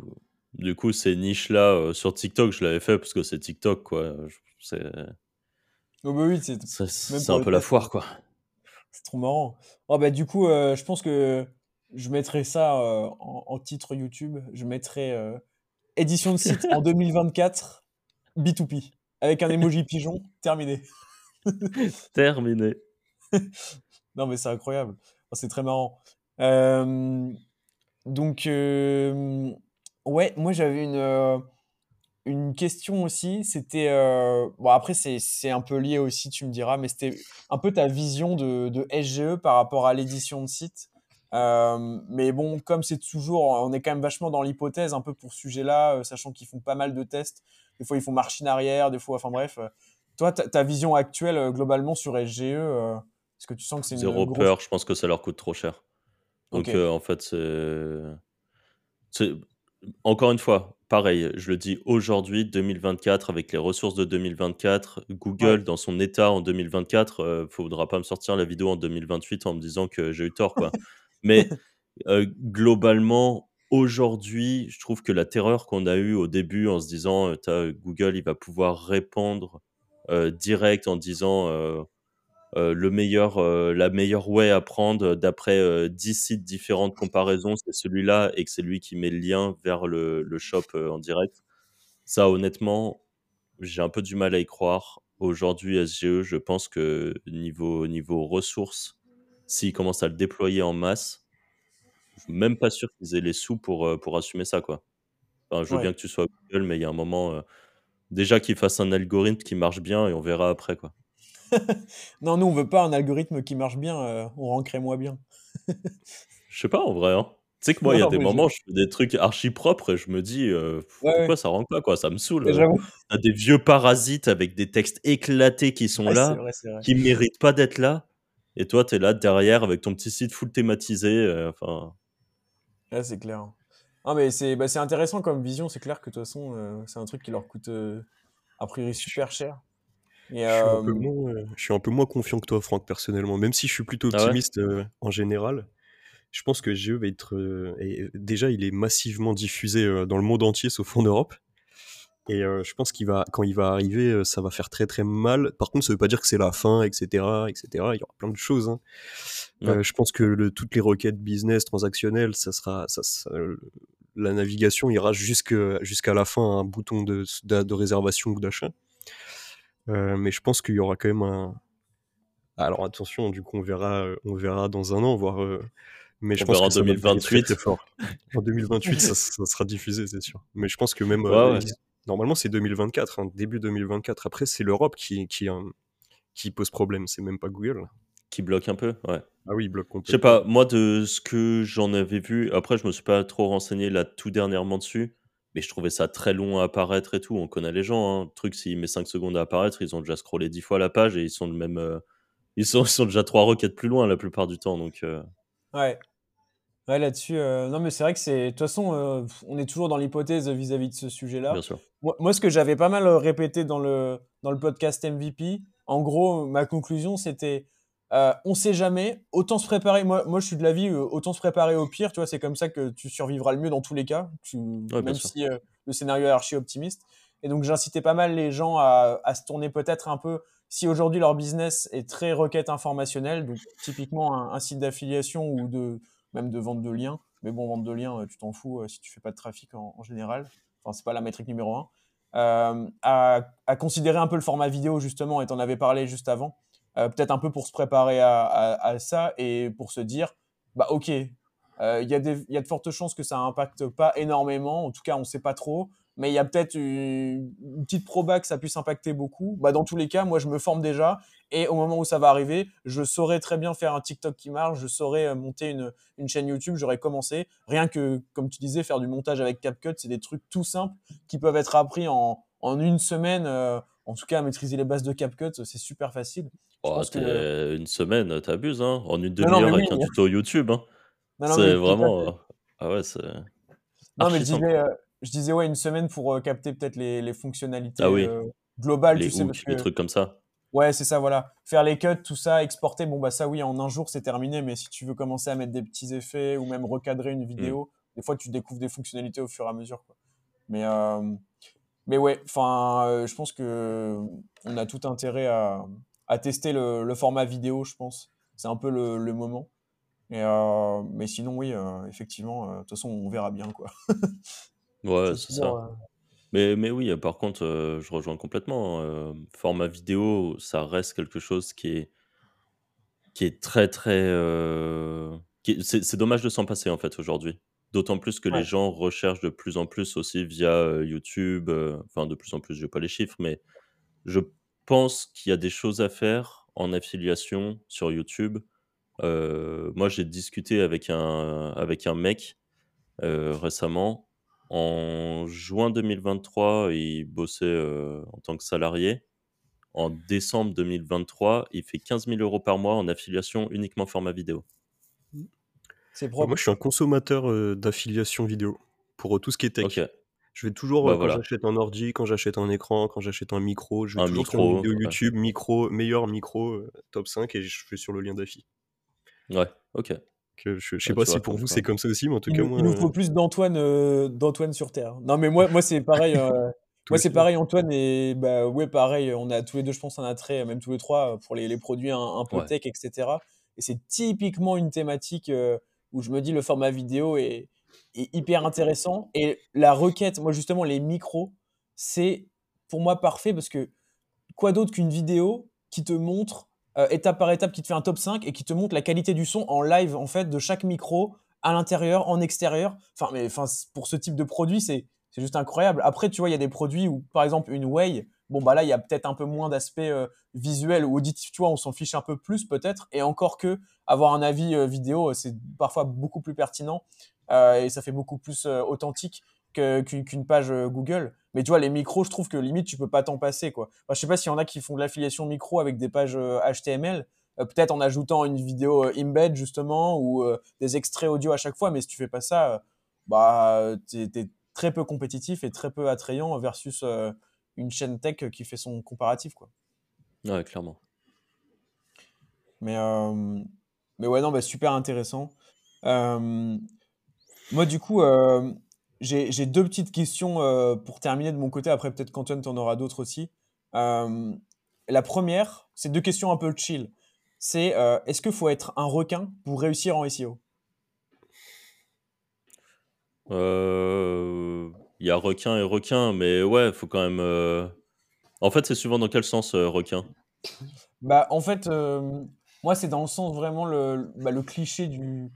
du coup ces niches-là, euh, sur TikTok, je l'avais fait parce que c'est TikTok, quoi. C'est oh bah oui, c'est un peu la foire, quoi. C'est trop marrant. Oh bah, du coup, euh, je pense que je mettrai ça euh, en, titre YouTube. Je mettrai édition de site en (laughs) 2024, B2P, avec un emoji pigeon, terminé. (laughs) terminé. non, mais c'est incroyable. Oh, c'est très marrant. Donc, ouais, moi j'avais une une question aussi, c'était... Euh, bon, après, c'est un peu lié aussi, tu me diras, mais c'était un peu ta vision de, de SGE par rapport à l'édition de site. Euh, mais bon, comme c'est toujours, on est quand même vachement dans l'hypothèse un peu pour ce sujet-là, euh, sachant qu'ils font pas mal de tests. Des fois, ils font machine arrière, des fois, enfin bref. toi, ta vision actuelle globalement sur SGE, est-ce que tu sens que c'est une Zéro peur, je pense que ça leur coûte trop cher. Donc en fait, c'est... Encore une fois, pareil, je le dis aujourd'hui, 2024, avec les ressources de 2024, Google dans son état en 2024, il ne faudra pas me sortir la vidéo en 2028 en me disant que j'ai eu tort. Quoi. (laughs) Mais globalement, aujourd'hui, je trouve que la terreur qu'on a eue au début en se disant Google, il va pouvoir répondre direct en disant euh, le meilleur, euh, la meilleure way à prendre d'après 10 euh, sites différents de comparaison, c'est celui-là et que c'est lui qui met le lien vers le, le shop en direct. Ça, honnêtement, j'ai un peu du mal à y croire. Aujourd'hui, SGE, je pense que niveau, niveau ressources, s'ils commencent à le déployer en masse, je suis même pas sûr qu'ils aient les sous pour, pour assumer ça. Quoi. Enfin, je veux bien que tu sois Google, mais il y a un moment, déjà qu'ils fassent un algorithme qui marche bien et on verra après. quoi. (laughs) non, nous, on veut pas un algorithme qui marche bien, euh, on rankerait moins bien. je sais pas, en vrai. Hein. Tu sais que (laughs) moi, il y a des moments, je... fais des trucs archi propres et je me dis, euh, pourquoi ça rank pas, quoi? Ça me saoule. T'as des vieux parasites avec des textes éclatés qui sont là, qui méritent pas d'être là. Et toi, tu es là derrière avec ton petit site full thématisé. Euh, enfin. c'est clair. Ah, mais c'est bah, intéressant comme vision. C'est clair que de toute façon, c'est un truc qui leur coûte a priori super cher. Euh, je, suis un peu moins, confiant que toi, Franck, personnellement. Même si je suis plutôt ah optimiste euh, en général, je pense que GE va être. Euh, déjà, il est massivement diffusé dans le monde entier, sauf en Europe. Et je pense qu'il va, quand il va arriver, ça va faire très très mal. Par contre, ça veut pas dire que c'est la fin, etc., etc. Il y aura plein de choses. Hein. je pense que le, toutes les requêtes business transactionnelles, ça sera, ça, la navigation ira jusqu'à la fin, un bouton de, de réservation ou d'achat. Euh, mais je pense qu'il y aura quand même un. Alors attention, du coup, on verra, euh, on verra dans un an, voire. Euh, mais je pense que en 2028. fort. en 2028, ça, sera diffusé, c'est sûr. Mais je pense que même. Normalement, c'est 2024, hein, début 2024. Après, c'est l'Europe qui, qui, qui pose problème, c'est même pas Google. Qui bloque un peu, ouais. Ah oui, il bloque complètement. Je sais pas, moi, de ce que j'en avais vu, après, je me suis pas trop renseigné là tout dernièrement dessus mais je trouvais ça très long à apparaître et tout. On connaît les gens. Hein. Le truc, s'il met 5 secondes à apparaître, ils ont déjà scrollé 10 fois la page et ils sont le même. Euh, (laughs) ils, sont, ils sont déjà trois requêtes plus loin la plupart du temps. Donc, euh. Ouais. Ouais, là-dessus. Euh, non, mais c'est vrai que c'est. De toute façon, on est toujours dans l'hypothèse vis-à-vis de ce sujet-là. Bien sûr. Moi, moi ce que j'avais pas mal répété dans le, dans le podcast MVP, en gros, ma conclusion, c'était euh, on sait jamais. Autant se préparer. Moi, moi, je suis de l'avis, euh, autant se préparer au pire. Tu vois, c'est comme ça que tu survivras le mieux dans tous les cas, même si euh, le scénario est archi optimiste. Et donc, j'incitais pas mal les gens à, se tourner peut-être un peu. Si aujourd'hui leur business est très requête informationnelle, donc typiquement un, site d'affiliation ou de même de vente de liens. Mais bon, vente de liens, tu t'en fous si tu fais pas de trafic en, général. Enfin, c'est pas la métrique numéro un. à, à, considérer un peu le format vidéo justement, et en avais parlé juste avant. Euh, peut-être un peu pour se préparer à, ça et pour se dire, bah ok, euh, il y, a de fortes chances que ça impacte pas énormément, en tout cas on ne sait pas trop, mais il y a peut-être une, petite proba que ça puisse impacter beaucoup. Bah, dans tous les cas, moi je me forme déjà et au moment où ça va arriver, je saurais très bien faire un TikTok qui marche, je saurais euh, monter une, une chaîne YouTube, j'aurais commencé. Rien que, comme tu disais, faire du montage avec CapCut, c'est des trucs tout simples qui peuvent être appris en, en une semaine. en tout cas, maîtriser les bases de CapCut, c'est super facile. Oh, une semaine, t'abuses, hein. En une demi-heure avec un tuto YouTube, hein. C'est vraiment, ah ouais, c'est Non, mais je disais, je disais, ouais, une semaine pour, capter peut-être les les fonctionnalités, ah globales, Les les trucs comme ça. Ouais, c'est ça, voilà. Faire les cuts, tout ça, exporter, bon, bah ça, oui, en un jour, c'est terminé, mais si tu veux commencer à mettre des petits effets ou même recadrer une mmh. vidéo, des fois, tu découvres des fonctionnalités au fur et à mesure, quoi. Mais mais ouais, enfin, je pense que on a tout intérêt à à tester le, format vidéo, je pense. C'est un peu le, moment. Et, euh, mais sinon, oui, euh, effectivement, euh, de toute façon, on verra bien, quoi. (laughs) ouais, c'est ça. Mais, mais oui, par contre, je rejoins complètement. format vidéo, ça reste quelque chose qui est, qui est très, très. C'est dommage de s'en passer, en fait, aujourd'hui. D'autant plus que les gens recherchent de plus en plus aussi via YouTube. Enfin, de plus en plus, je n'ai pas les chiffres, mais je pense qu'il y a des choses à faire en affiliation sur YouTube. Euh, moi, j'ai discuté avec un, avec un mec euh, récemment. En juin 2023, il bossait euh, en tant que salarié. En décembre 2023, il fait 15 000 euros par mois en affiliation uniquement format vidéo. C'est Moi, je suis un consommateur d'affiliation vidéo pour tout ce qui est tech. Je vais toujours, bah, quand j'achète un ordi, quand j'achète un écran, quand j'achète un micro, je vais toujours micro, une vidéo YouTube, micro, meilleur micro, top 5, et je fais sur le lien d'affi. Ouais, ok. Que je, je sais pas si pour vous c'est comme ça aussi, mais en tout cas, moi. Il nous faut plus d'Antoine d'Antoine sur Terre. Non, mais moi, moi c'est pareil. (laughs) moi, c'est pareil, Antoine, et bah ouais, pareil, on a tous les deux, je pense, un attrait, même tous les trois, pour les, les produits un, peu tech, etc. Et c'est typiquement une thématique où je me dis le format vidéo est hyper intéressant. Et la requête, moi justement, les micros, c'est pour moi parfait parce que quoi d'autre qu'une vidéo qui te montre euh, étape par étape, qui te fait un top 5 et qui te montre la qualité du son en live en fait de chaque micro à l'intérieur, en extérieur. Enfin, mais enfin, pour ce type de produit, c'est juste incroyable. Après, tu vois, il y a des produits où, par exemple, une Way, bon, bah là, il y a peut-être un peu moins d'aspect euh, visuel ou auditif, tu vois, on s'en fiche un peu plus peut-être. Et encore que avoir un avis euh, vidéo, c'est parfois beaucoup plus pertinent. Euh, et ça fait beaucoup plus euh, authentique qu'une page euh, Google. Mais tu vois, les micros, je trouve que limite, tu peux pas t'en passer. Quoi. Enfin, je sais pas s'il y en a qui font de l'affiliation micro avec des pages HTML, peut-être en ajoutant une vidéo embed justement ou des extraits audio à chaque fois, mais si tu fais pas ça, bah, tu es, très peu compétitif et très peu attrayant versus une chaîne tech qui fait son comparatif. Quoi. Ouais, clairement. Mais, mais ouais, non, bah, super intéressant. Moi, du coup, euh, j'ai deux petites questions euh, pour terminer de mon côté. Après, peut-être qu'Antoine, tu en auras d'autres aussi. Euh, la première, c'est deux questions un peu chill. C'est est-ce qu'il faut être un requin pour réussir en SEO Il y a requin et requin, mais ouais, il faut quand même. En fait, c'est souvent dans quel sens requin Bah, en fait, moi, c'est dans le sens vraiment le, bah, le cliché du,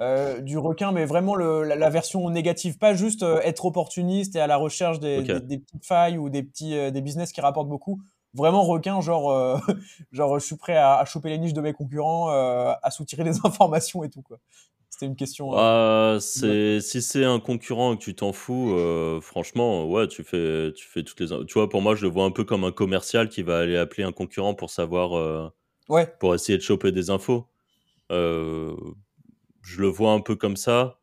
euh, du requin, mais vraiment la, version négative, pas juste euh, être opportuniste et à la recherche des, petites failles ou des petits euh, des business qui rapportent beaucoup. Vraiment requin, genre, (laughs) genre je suis prêt à, choper les niches de mes concurrents, à soutirer des (laughs) informations et tout quoi. C'était une question. Ah, c'est si c'est un concurrent et que tu t'en fous, franchement, ouais, tu fais tu fais toutes les. Tu vois, pour moi, je le vois un peu comme un commercial qui va aller appeler un concurrent pour savoir, ouais, pour essayer de choper des infos. Euh, je le vois un peu comme ça.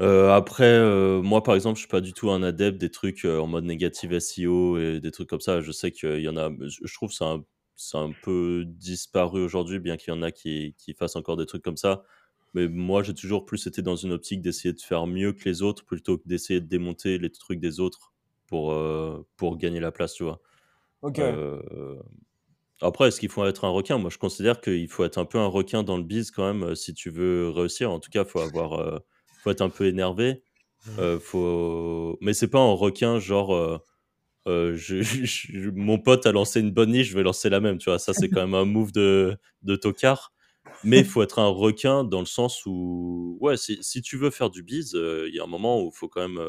Euh, après, euh, moi par exemple, je suis pas du tout un adepte des trucs euh, en mode négative SEO et des trucs comme ça. Je sais qu'il y en a, je trouve ça c'est un peu disparu aujourd'hui, bien qu'il y en a qui, qui fassent encore des trucs comme ça. Mais moi, j'ai toujours plus été dans une optique d'essayer de faire mieux que les autres plutôt que d'essayer de démonter les trucs des autres pour, pour gagner la place, tu vois. Ok. Après, est-ce qu'il faut être un requin? Moi, je considère qu'il faut être un peu un requin dans le biz quand même, euh, si tu veux réussir. En tout cas, faut avoir, euh, faut être un peu énervé. Mmh. Euh, faut... Mais c'est pas un requin genre, (laughs) je, mon pote a lancé une bonne niche, je vais lancer la même. Tu vois, ça c'est quand même un move de, de tocard. Mais il faut être un requin dans le sens où, ouais, si, si tu veux faire du biz, il y a un moment où il faut quand même,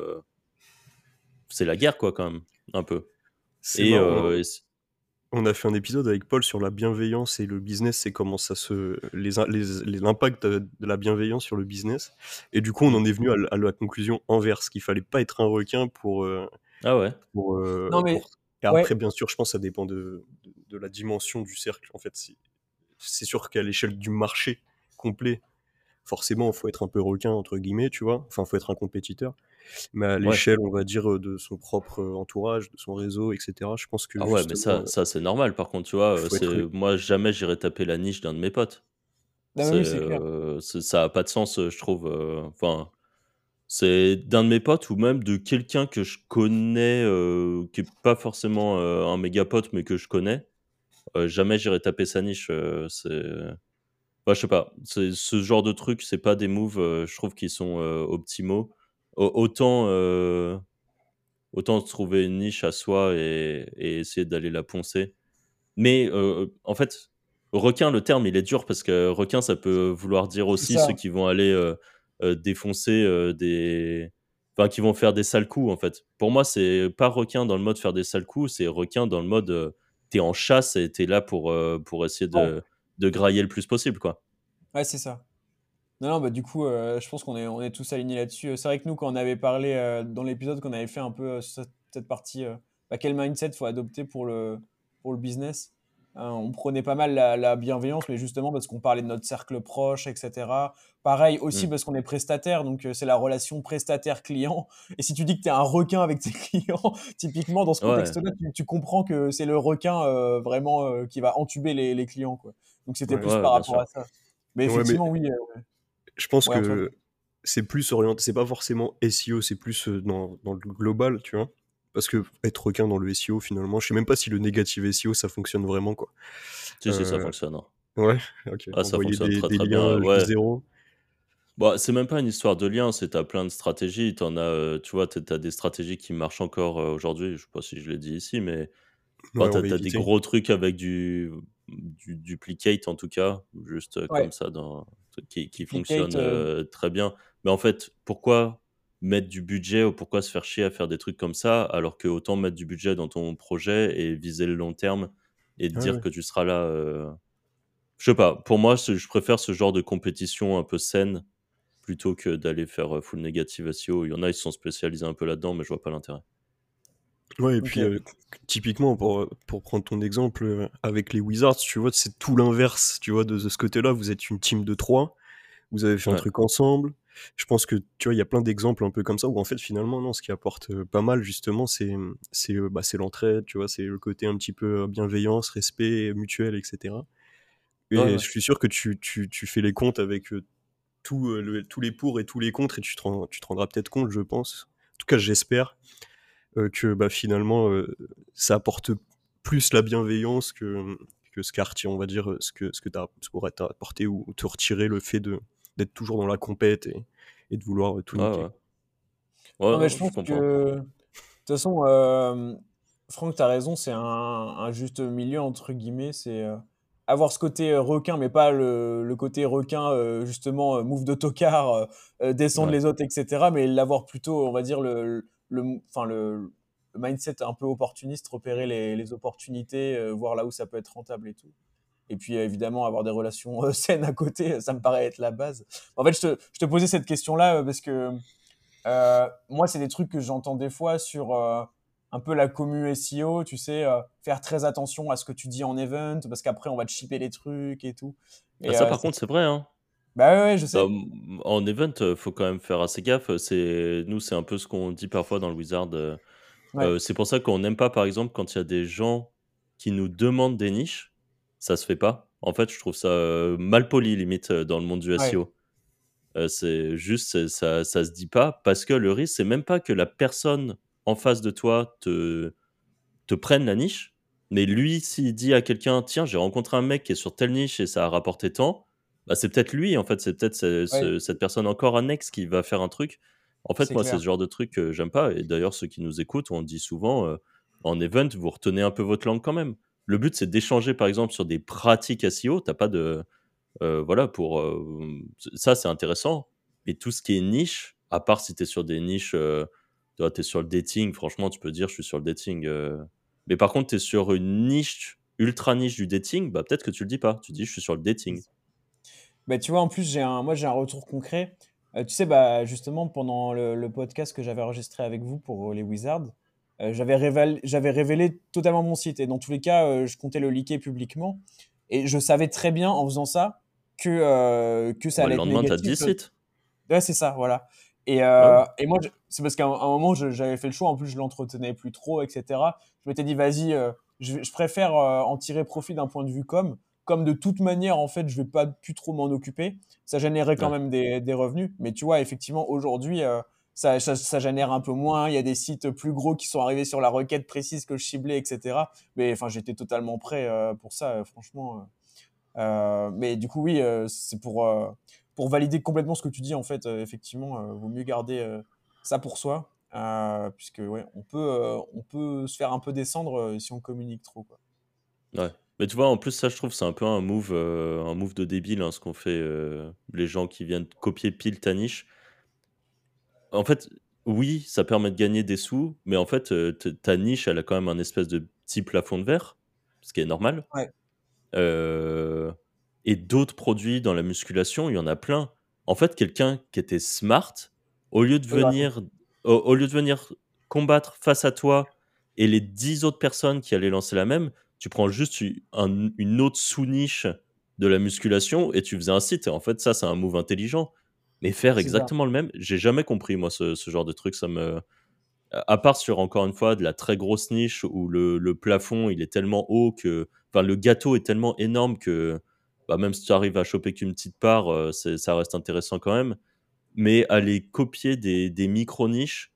c'est la guerre quoi, quand même, un peu. Et, on a fait un épisode avec Paul sur la bienveillance et le business et comment ça se. l'impact de la bienveillance sur le business. Et du coup, on en est venu à, la conclusion inverse, qu'il fallait pas être un requin pour. Euh, ah ouais pour, euh, non, mais... Et après, bien sûr, je pense que ça dépend de, de, la dimension du cercle. En fait, c'est sûr qu'à l'échelle du marché complet, forcément, il faut être un peu requin, entre guillemets, tu vois. Enfin, il faut être un compétiteur. Mais à l'échelle, on va dire, de son propre entourage, de son réseau, etc., je pense que. Ah ouais, mais ça, ça c'est normal, par contre, tu vois. Moi, jamais j'irai taper la niche d'un de mes potes. Ah ça a pas de sens, je trouve. Enfin, c'est d'un de mes potes ou même de quelqu'un que je connais, qui est pas forcément un méga pote, mais que je connais. jamais j'irai taper sa niche. c'est. Bah, je sais pas. Ce genre de truc, c'est pas des moves, je trouve, qui sont optimaux. autant, autant trouver une niche à soi et, et essayer d'aller la poncer. Mais en fait, requin, le terme, il est dur parce que requin, ça peut vouloir dire aussi ceux qui vont aller euh, euh, défoncer euh, des. Enfin, qui vont faire des sales coups, en fait. Pour moi, c'est pas requin dans le mode faire des sales coups, c'est requin dans le mode t'es en chasse et t'es là pour, pour essayer de, de, grailler le plus possible, quoi. Ouais, c'est ça. Non, non, bah du coup, je pense qu'on est, on est tous alignés là-dessus. C'est vrai que nous, quand on avait parlé dans l'épisode qu'on avait fait un peu cette, cette partie, bah, quel mindset faut adopter pour le, pour le business, Hein, on prenait pas mal la, bienveillance, mais justement parce qu'on parlait de notre cercle proche, etc. Pareil aussi mm. parce qu'on est prestataire, donc euh, c'est la relation prestataire-client. (laughs) Et si tu dis que tu es un requin avec tes (laughs) clients, typiquement dans ce contexte-là, tu, comprends que c'est le requin euh, vraiment euh, qui va entuber les, clients. Quoi. Donc c'était plus par rapport à ça. Mais effectivement, oui. je pense que c'est plus orienté, c'est pas forcément SEO, c'est plus dans, dans, le global, tu vois. Parce que être requin dans le SEO, finalement, je sais même pas si le négatif SEO, ça fonctionne vraiment, quoi. Si, si, ça euh, fonctionne. Hein. Ouais, ok. Ah, ça fonctionne très, très bien. Ouais. Zéro. Bah, c'est même pas une histoire de lien, c'est as plein de stratégies. En as, euh, tu vois, tu as des stratégies qui marchent encore euh, aujourd'hui. Je sais pas si je l'ai dit ici, mais tu as, des gros trucs avec du, du duplicate, en tout cas, juste comme ça, dans, qui, qui fonctionne très bien. Mais en fait, pourquoi mettre du budget ou pourquoi se faire chier à faire des trucs comme ça alors que autant mettre du budget dans ton projet et viser le long terme et dire que tu seras là. Euh... Je sais pas, pour moi, je préfère ce genre de compétition un peu saine plutôt que d'aller faire euh, full negative SEO. Il y en a, ils sont spécialisés un peu là-dedans, mais je vois pas l'intérêt. Ouais, et puis euh, typiquement, pour, pour prendre ton exemple euh, avec les Wizards, tu vois, c'est tout l'inverse, tu vois, de, ce côté-là. Vous êtes une team de trois, vous avez fait un truc ensemble, je pense que tu vois, il y a plein d'exemples un peu comme ça où en fait finalement non, ce qui apporte euh, pas mal justement, c'est c'est euh, bah, l'entraide, tu vois, c'est le côté un petit peu euh, bienveillance, respect mutuel, etc. Et je suis sûr que tu, tu, tu, fais les comptes avec tous les pour et tous les contre et tu te, tu te rendras peut-être compte, je pense. En tout cas, j'espère que bah, finalement ça apporte plus la bienveillance que que ce quartier, on va dire, ce que ce que tu pourrait t'apporter ou te retirer le fait de d'être toujours dans la compète et, et de vouloir euh, tout niquer. Ouais. mais je pense que, de toute façon, euh, Franck, tu as raison, c'est un, juste milieu, entre guillemets. C'est euh, avoir ce côté requin, mais pas le, le côté requin, justement, move de tocard, descendre les autres, etc. Mais l'avoir plutôt, on va dire, le, le, enfin, le, mindset un peu opportuniste, repérer les, les opportunités, voir là où ça peut être rentable et tout. Et puis évidemment, avoir des relations euh, (laughs) saines à côté, ça me paraît être la base. En fait, je te, je te posais cette question-là euh, parce que euh, moi, c'est des trucs que j'entends des fois sur un peu la commu SEO, tu sais, faire très attention à ce que tu dis en event parce qu'après, on va te shipper les trucs et tout. Et, ça, par contre, c'est vrai. Hein. Bah ouais, je sais. en event, faut quand même faire assez gaffe. C'est nous, c'est un peu ce qu'on dit parfois dans le Wizard. c'est pour ça qu'on n'aime pas, par exemple, quand il y a des gens qui nous demandent des niches ça se fait pas. En fait, je trouve ça euh, mal poli, limite, euh, dans le monde du SEO. Euh, c'est juste, ça, ça se dit pas, parce que le risque, c'est même pas que la personne en face de toi te, te prenne la niche, mais lui, s'il dit à quelqu'un, tiens, j'ai rencontré un mec qui est sur telle niche et ça a rapporté tant, bah, c'est peut-être lui, en fait, c'est peut-être cette personne encore annexe qui va faire un truc. En fait, moi, c'est ce genre de truc que j'aime pas. Et d'ailleurs, ceux qui nous écoutent, on dit souvent, en event, vous retenez un peu votre langue quand même. Le but, c'est d'échanger, par exemple, sur des pratiques SEO. T'as pas de. Euh, voilà, pour. Euh, ça, c'est intéressant. Mais tout ce qui est niche, à part si tu es sur des niches. Euh, tu es sur le dating, franchement, tu peux dire je suis sur le dating. Mais par contre, tu es sur une niche, ultra niche du dating, bah, peut-être que tu le dis pas. Tu dis je suis sur le dating. Bah, tu vois, en plus, j'ai un, moi, j'ai un retour concret. tu sais, bah, justement, pendant le, le podcast que j'avais enregistré avec vous pour les Wizards, j'avais révélé, révélé, totalement mon site. Et dans tous les cas, je comptais le liker publiquement. Et je savais très bien en faisant ça que, que ça allait le lendemain, tu as 10 sites. Ouais, c'est ça, voilà. Et, ah et moi, c'est parce qu'à un, moment, j'avais fait le choix. En plus, je l'entretenais plus trop, etc. Je m'étais dit, vas-y, je, je, préfère en tirer profit d'un point de vue com comme de toute manière, en fait, je vais pas plus trop m'en occuper, ça générait quand même des, des, revenus. Mais tu vois, effectivement, aujourd'hui, euh, ça, ça, génère un peu moins. Il y a des sites plus gros qui sont arrivés sur la requête précise que je ciblais, etc. Mais enfin, j'étais totalement prêt euh, pour ça, euh, franchement. mais du coup, oui, c'est pour, pour valider complètement ce que tu dis, en fait, effectivement, vaut mieux garder ça pour soi. puisque ouais, on peut, on peut se faire un peu descendre si on communique trop. Quoi. Ouais. Mais tu vois, en plus, ça, je trouve, c'est un peu un move, euh, un move de débile, hein, ce qu'ont fait euh, les gens qui viennent copier pile ta niche. En fait, oui, ça permet de gagner des sous, mais en fait, euh, ta niche, elle a quand même un espèce de petit plafond de verre, ce qui est normal. Ouais. et d'autres produits dans la musculation, il y en a plein. En fait, quelqu'un qui était smart, au lieu de venir, au, lieu de venir combattre face à toi et les 10 autres personnes qui allaient lancer la même, tu prends juste une autre sous-niche de la musculation et tu faisais un site. En fait, ça, c'est un move intelligent. Mais faire exactement le même, j'ai jamais compris, moi, ce, genre de truc. Ça me. À part sur, encore une fois, de la très grosse niche où le, plafond, il est tellement haut que. Enfin, le gâteau est tellement énorme que. Bah, même si tu arrives à choper qu'une petite part, euh, ça reste intéressant quand même. Mais aller copier des, des micro-niches,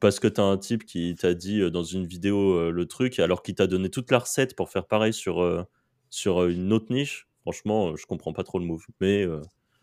parce que tu as un type qui t'a dit dans une vidéo le truc, alors qu'il t'a donné toute la recette pour faire pareil sur, sur une autre niche, franchement, je comprends pas trop le move. Mais.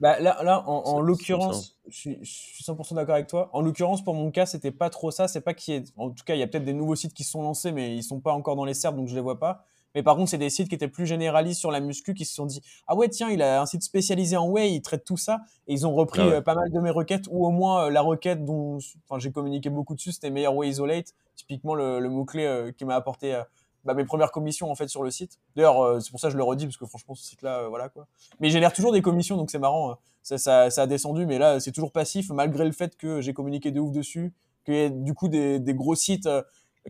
Bah là, là, en, l'occurrence, je suis, 100% d'accord avec toi. En l'occurrence, pour mon cas, c'était pas trop ça. C'est pas qu'il y ait, en tout cas, il y a peut-être des nouveaux sites qui sont lancés, mais ils sont pas encore dans les cercles, donc je les vois pas. Mais par contre, c'est des sites qui étaient plus généralistes sur la muscu qui se sont dit Ah ouais, tiens, il a un site spécialisé en whey, il traite tout ça. Et ils ont repris ah euh, pas mal de mes requêtes, ou au moins euh, la requête dont j'ai communiqué beaucoup dessus, c'était meilleur whey isolate. Typiquement, le, mot-clé euh, qui m'a apporté bah, mes premières commissions en fait sur le site. D'ailleurs, c'est pour ça que je le redis, parce que franchement, ce site-là, voilà quoi. Mais il génère toujours des commissions, donc c'est marrant. Ça, ça, ça, a descendu, mais là, c'est toujours passif, malgré le fait que j'ai communiqué de ouf dessus, qu'il y ait du coup des, des gros sites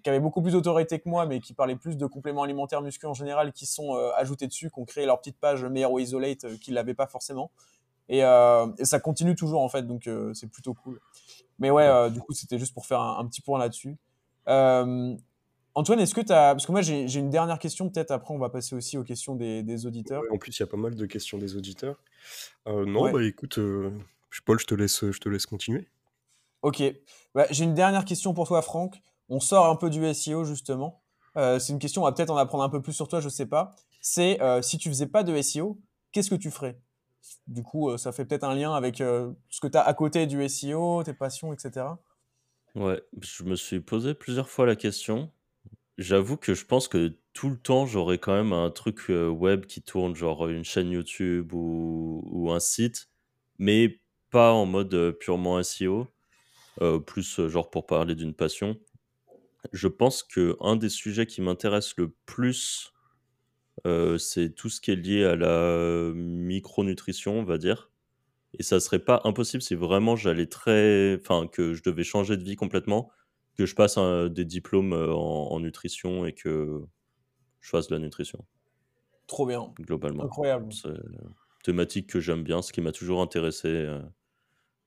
qui avaient beaucoup plus d'autorité que moi, mais qui parlaient plus de compléments alimentaires muscu en général, qui sont euh, ajoutés dessus, qui ont créé leur petite page Meilleur Isolate, euh, qui ne l'avaient pas forcément. Euh, et, ça continue toujours, en fait, donc c'est plutôt cool. Mais ouais, du coup, c'était juste pour faire un, petit point là-dessus. Antoine, est-ce que tu as. Parce que moi, j'ai une dernière question, peut-être après, on va passer aussi aux questions des, auditeurs. en plus, il y a pas mal de questions des auditeurs. non, bah écoute, Paul, je te, laisse, je te laisse continuer. Ok. Bah, j'ai une dernière question pour toi, Franck on sort un peu du SEO justement. Euh, c'est une question, on va peut-être en apprendre un peu plus sur toi, je sais pas. C'est euh, si tu faisais pas de SEO, qu'est-ce que tu ferais? Du coup, euh, ça fait peut-être un lien avec ce que tu as à côté du SEO, tes passions, etc. Ouais, je me suis posé plusieurs fois la question. J'avoue que je pense que tout le temps, j'aurais quand même un truc web qui tourne, genre une chaîne YouTube ou, ou un site, mais pas en mode purement SEO, plus genre pour parler d'une passion. Je pense que un des sujets qui m'intéresse le plus, euh, c'est tout ce qui est lié à la micronutrition, on va dire. Et ça serait pas impossible si vraiment j'allais très, enfin, que je devais changer de vie complètement, que je passe des diplômes euh, en, nutrition et que je fasse de la nutrition. Trop bien. Globalement. Incroyable. C'est une thématique que j'aime bien, ce qui m'a toujours intéressé. Euh,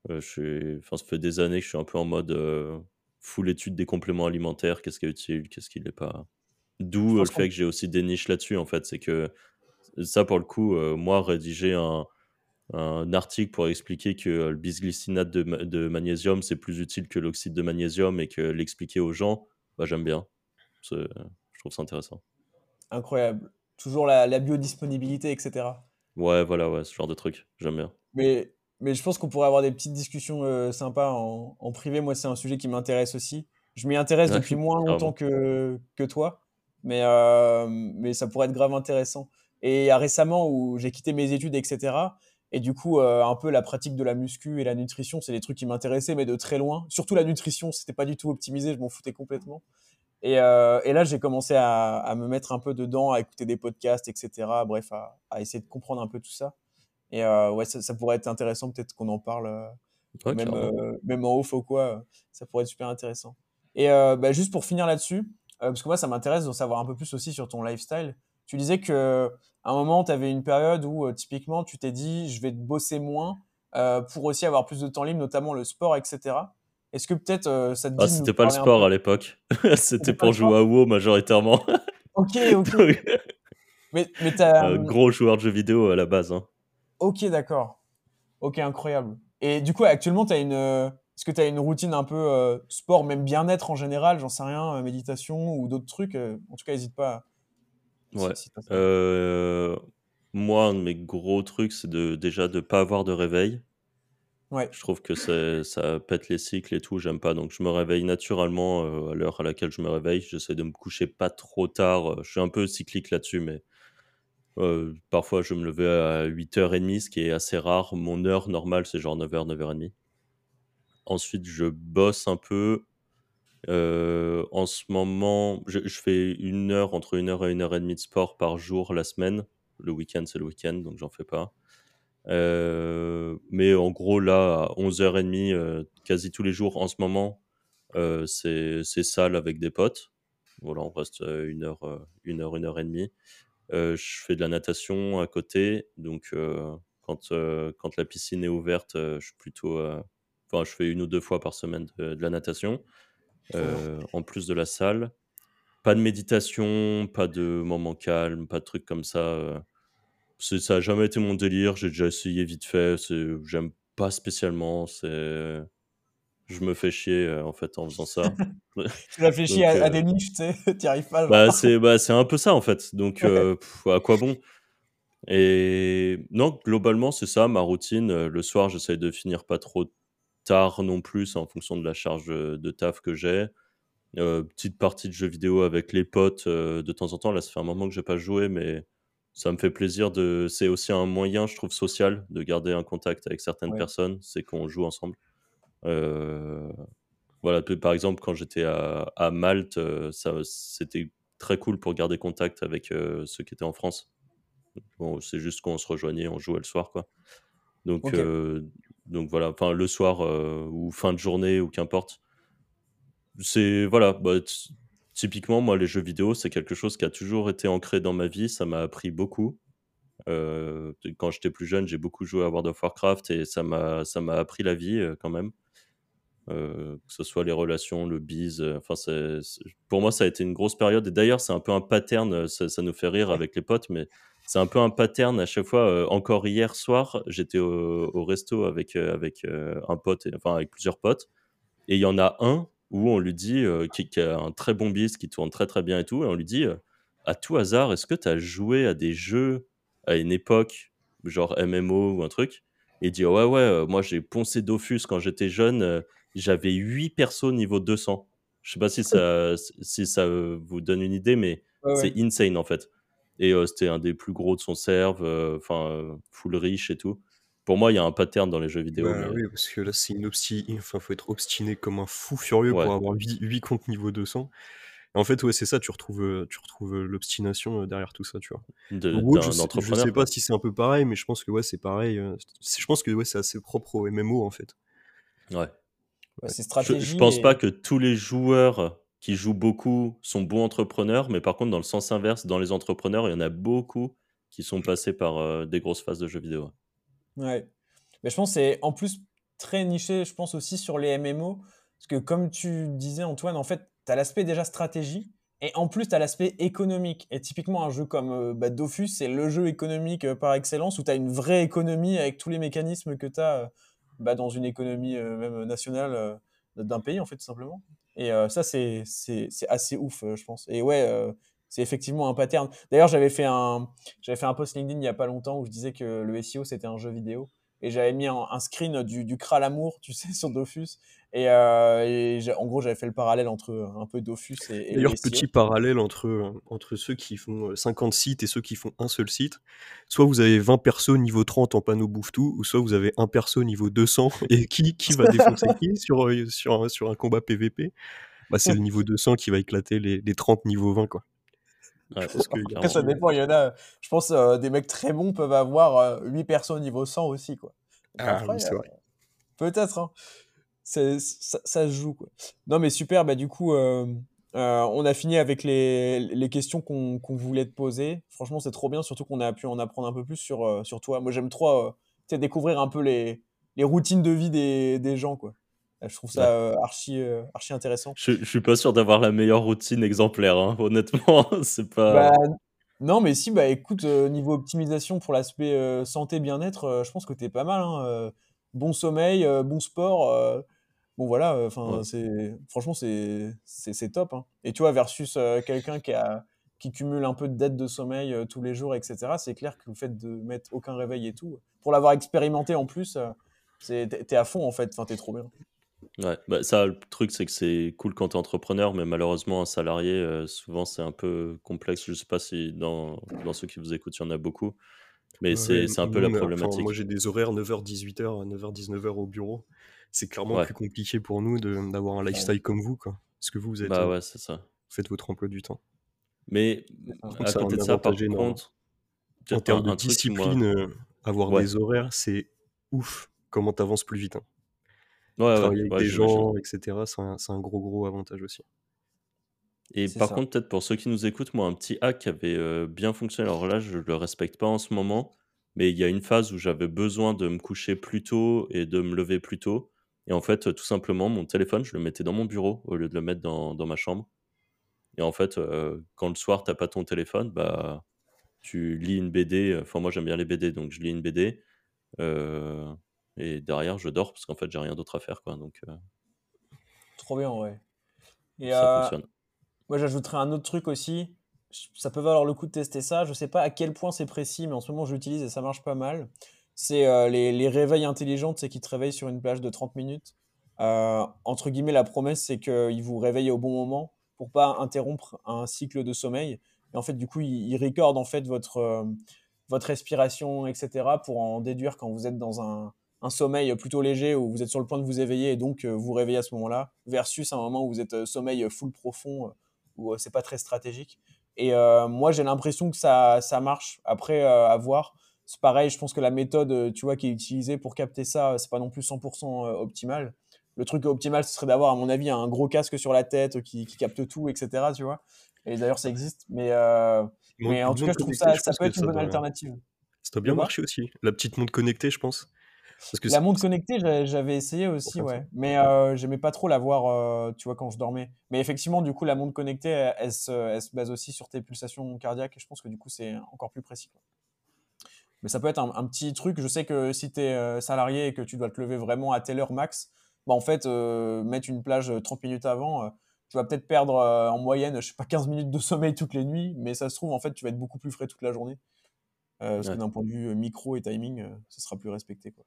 je suis... enfin, ça fait des années que je suis un peu en mode full étude des compléments alimentaires, qu'est-ce qui est utile, qu'est-ce qui l'est pas. D'où le fait que j'ai aussi des niches là-dessus, en fait. C'est que ça, pour le coup, euh, moi, rédiger un, un, article pour expliquer que le bisglycinate de, de magnésium, c'est plus utile que l'oxyde de magnésium et que l'expliquer aux gens, bah, j'aime bien. Je trouve ça intéressant. Incroyable. Toujours la, la biodisponibilité, etc. Ouais, voilà, ouais, ce genre de truc. J'aime bien. Mais mais je pense qu'on pourrait avoir des petites discussions euh, sympas en, en, privé. Moi, c'est un sujet qui m'intéresse aussi. Je m'y intéresse depuis (laughs) moins longtemps que, que toi, mais, euh, mais ça pourrait être grave intéressant. Et récemment, où j'ai quitté mes études, etc., et du coup, euh, un peu la pratique de la muscu et la nutrition, c'est des trucs qui m'intéressaient, mais de très loin. Surtout la nutrition, c'était pas du tout optimisé, je m'en foutais complètement. Et, et là, j'ai commencé à, à, me mettre un peu dedans, à écouter des podcasts, etc. Bref, à, à essayer de comprendre un peu tout ça. Et euh, ouais, ça, pourrait être intéressant, peut-être qu'on en parle, euh, même, euh, même en off ou quoi, ça pourrait être super intéressant. Et bah, juste pour finir là-dessus, parce que moi, ça m'intéresse de savoir un peu plus aussi sur ton lifestyle. Tu disais que à un moment, tu avais une période où typiquement, tu t'es dit, je vais bosser moins pour aussi avoir plus de temps libre, notamment le sport, etc. Est-ce que peut-être ça te dit ah, C'était pas le sport à l'époque. (laughs) c'était pour jouer à WoW majoritairement. ok, ok. (laughs) mais, mais as... gros joueur de jeux vidéo à la base. Hein. Ok, d'accord. Ok, incroyable. Et du coup, actuellement, tu as une. Est-ce que tu as une routine un peu sport, même bien-être en général, j'en sais rien, méditation ou d'autres trucs En tout cas, n'hésite pas. Ouais. moi, un de mes gros trucs, c'est de, déjà de ne pas avoir de réveil. Ouais. Je trouve que ça pète les cycles et tout, j'aime pas. Donc je me réveille naturellement à l'heure à laquelle je me réveille. J'essaie de me coucher pas trop tard. Je suis un peu cyclique là-dessus, mais parfois je me levais à 8h30, ce qui est assez rare. Mon heure normale, c'est genre 9h, 9h30. Ensuite, je bosse un peu. en ce moment, je, fais une heure, entre une heure et une heure et demie de sport par jour la semaine. Le week-end, c'est le week-end, donc j'en fais pas. Euh, mais en gros, là, à 11h30, euh, quasi tous les jours en ce moment, euh, c'est salle avec des potes. Voilà, on reste une heure, une heure, une heure et demie. Je fais de la natation à côté, donc quand, quand la piscine est ouverte, je suis plutôt, enfin, je fais une ou deux fois par semaine de, de la natation, en plus de la salle. Pas de méditation, pas de moment calme, pas de trucs comme ça ça n'a jamais été mon délire. J'ai déjà essayé vite fait. J'aime pas spécialement. C'est je me fais chier euh, en fait en faisant ça. (laughs) tu réfléchis à, à, des niches, tu sais, n'y arrives pas. Bah, c'est bah, un peu ça en fait. Donc euh, à quoi bon? Et non, globalement, c'est ça ma routine. Euh, le soir, j'essaye de finir pas trop tard non plus en fonction de la charge de taf que j'ai. petite partie de jeux vidéo avec les potes de temps en temps. Là, ça fait un moment que j'ai pas joué, mais ça me fait plaisir de. C'est aussi un moyen, je trouve, social de garder un contact avec certaines personnes, c'est qu'on joue ensemble. Euh, voilà, par exemple, quand j'étais à, à, Malte, euh, ça, c'était très cool pour garder contact avec euh, ceux qui étaient en France. Bon, c'est juste qu'on se rejoignait, on jouait le soir, quoi. Donc, donc voilà, enfin le soir ou fin de journée ou qu'importe. C'est voilà, bah, Typiquement, moi, les jeux vidéo, c'est quelque chose qui a toujours été ancré dans ma vie. Ça m'a appris beaucoup. Euh, quand j'étais plus jeune, j'ai beaucoup joué à World of Warcraft et ça m'a ça m'a appris la vie quand même. Euh, que ce soit les relations, le biz. Enfin, pour moi, ça a été une grosse période. Et d'ailleurs, c'est un peu un pattern. Ça, nous fait rire avec les potes, mais c'est un peu un pattern à chaque fois. encore hier soir, j'étais au, resto avec avec un pote, enfin avec plusieurs potes, et il y en a un où on lui dit, qui, a un très bon bis, qui tourne très très bien et tout, et on lui dit, à tout hasard, est-ce que tu as joué à des jeux à une époque, genre MMO ou un truc? Et il dit, ouais, ouais, moi j'ai poncé Dofus quand j'étais jeune, j'avais 8 persos niveau 200. Je sais pas si ça, si ça vous donne une idée, mais c'est insane en fait. Et c'était un des plus gros de son serve, enfin, full riche et tout. Pour moi, il y a un pattern dans les jeux vidéo. Bah oui, parce que là, c'est une enfin, faut être obstiné comme un fou furieux pour avoir 8, comptes niveau 200. en fait, ouais, c'est ça, tu retrouves, tu retrouves l'obstination derrière tout ça, tu vois. De, je, sais, sais pas si c'est un peu pareil, mais je pense que ouais, c'est pareil. Je pense que ouais, c'est assez propre au MMO, en fait. Ouais. C'est stratégie. Je, pense pas que tous les joueurs qui jouent beaucoup sont bons entrepreneurs, mais par contre, dans le sens inverse, dans les entrepreneurs, il y en a beaucoup qui sont passés par des grosses phases de jeux vidéo. Ouais. Mais je pense que c'est en plus très niché, je pense aussi sur les MMO. Parce que comme tu disais, Antoine, en fait, tu as l'aspect déjà stratégie. Et en plus, tu as l'aspect économique. Et typiquement, un jeu comme euh, bah, Dofus, c'est le jeu économique euh, par excellence où tu as une vraie économie avec tous les mécanismes que tu as euh, bah, dans une économie même nationale d'un pays, en fait, tout simplement. Et ça, c'est assez ouf, je pense. Et ouais, c'est effectivement un pattern. D'ailleurs, j'avais fait un, j'avais fait un post LinkedIn il n'y a pas longtemps où je disais que le SEO c'était un jeu vidéo et j'avais mis un, screen du, du Kralamour, tu sais, (laughs) sur Dofus. Et, euh, en gros, j'avais fait le parallèle entre un peu Dofus et. et D'ailleurs, petit parallèle entre, entre ceux qui font 50 sites et ceux qui font un seul site. Soit vous avez 20 persos niveau 30 en panneau bouffe-tout, ou soit vous avez un perso niveau 200 (laughs) et qui, qui va défoncer qui sur, sur, sur un combat PVP bah, C'est le niveau 200 qui va éclater les, les 30 niveau 20, quoi. Après, ça dépend. Il y en a, je pense, euh, des mecs très bons peuvent avoir 8 euh, persos niveau 100 aussi. Quoi. Ah, c'est vrai. Peut-être. Hein. Ça, se joue. Quoi. Non, mais super. Bah, du coup, euh, euh, on a fini avec les, les questions qu'on voulait te poser. Franchement, c'est trop bien, surtout qu'on a pu en apprendre un peu plus sur, euh, sur toi. Moi, j'aime trop découvrir un peu les, les routines de vie des, des gens. Quoi. Je trouve ça archi, archi intéressant. Je, je suis pas sûr d'avoir la meilleure routine exemplaire, hein, honnêtement. (laughs) c'est pas. Bah, non, mais si, bah écoute, niveau optimisation pour l'aspect santé, bien-être, je pense que t'es pas mal. Hein, bon sommeil, bon sport bon voilà, euh, enfin c'est franchement c'est c'est top. Hein. Et tu vois versus euh, quelqu'un qui a qui cumule un peu de dettes de sommeil euh, tous les jours, etc. C'est clair que le fait de mettre aucun réveil et tout, pour l'avoir expérimenté en plus, c'est t'es à fond en fait. Enfin t'es trop bien. Ouais, bah ça, le truc, c'est que c'est cool quand tu es entrepreneur, mais malheureusement, un salarié, souvent, c'est un peu complexe. Je sais pas si dans, dans ceux qui vous écoutent, il y en a beaucoup, mais c'est un peu la problématique. moi, j'ai des horaires 9h, 18h, 9h, 19h au bureau c'est clairement plus compliqué pour nous d'avoir un lifestyle comme vous, quoi. Parce que vous, vous êtes. Bah ouais, c'est ça. faites votre emploi du temps. Mais à côté de ça, par contre, en termes de discipline, euh, avoir des horaires, c'est ouf comment t'avances plus vite. Hein. Ouais, Travailler avec des gens, etc., c'est un, gros, gros avantage aussi. Et par contre, peut-être pour ceux qui nous écoutent, moi, un petit hack qui avait euh, bien fonctionné. Alors là, je le respecte pas en ce moment, mais il y a une phase où j'avais besoin de me coucher plus tôt et de me lever plus tôt. Et en fait, tout simplement, mon téléphone, je le mettais dans mon bureau au lieu de le mettre dans, dans ma chambre. Et en fait, euh, quand le soir, tu n'as pas ton téléphone, bah, tu lis une BD. Enfin, moi, j'aime bien les BD, donc je lis une BD. Euh, et derrière, je dors parce qu'en fait, j'ai rien d'autre à faire. Quoi, donc, euh, Trop bien, ouais. Et ça fonctionne. Moi, j'ajouterais un autre truc aussi. Ça peut valoir le coup de tester ça. Je sais pas à quel point c'est précis, mais en ce moment, j'utilise et ça marche pas mal c'est euh, les, réveils intelligents, c'est qui te réveillent sur une plage de 30 minutes. Euh, entre guillemets, la promesse, c'est qu'ils vous réveillent au bon moment pour pas interrompre un cycle de sommeil. Et en fait, du coup, ils, ils en fait votre, euh, votre respiration, etc., pour en déduire quand vous êtes dans un, sommeil plutôt léger où vous êtes sur le point de vous éveiller et donc vous réveillez à ce moment-là, versus un moment où vous êtes sommeil full profond où c'est pas très stratégique. Et moi, j'ai l'impression que ça, ça marche. Après, à voir c'est pareil, je pense que la méthode euh, tu vois, qui est utilisée pour capter ça, c'est pas non plus 100% euh, optimal. Le truc optimal, ce serait d'avoir, à mon avis, un gros casque sur la tête qui, capte tout, etc. Tu vois Et d'ailleurs, ça existe. Mais, euh, mais en tout cas, je trouve ça, ça peut être une bonne alternative. Ça doit bien marcher aussi. La petite montre connectée, je pense. Parce que la montre connectée, j'avais essayé aussi, ouais. Mais j'aimais pas trop la voir, tu vois, quand je dormais. Mais effectivement, du coup, la montre connectée, elle, se, base aussi sur tes pulsations cardiaques. Et je pense que du coup, c'est encore plus précis. Mais ça peut être un, petit truc. Je sais que si tu es euh, salarié et que tu dois te lever vraiment à telle heure max, bah en fait, euh, mettre une plage 30 minutes avant, euh, tu vas peut-être perdre en moyenne, je sais pas, 15 minutes de sommeil toutes les nuits, mais ça se trouve, en fait, tu vas être beaucoup plus frais toute la journée. parce que d'un point de vue micro et timing, ça sera plus respecté. Quoi.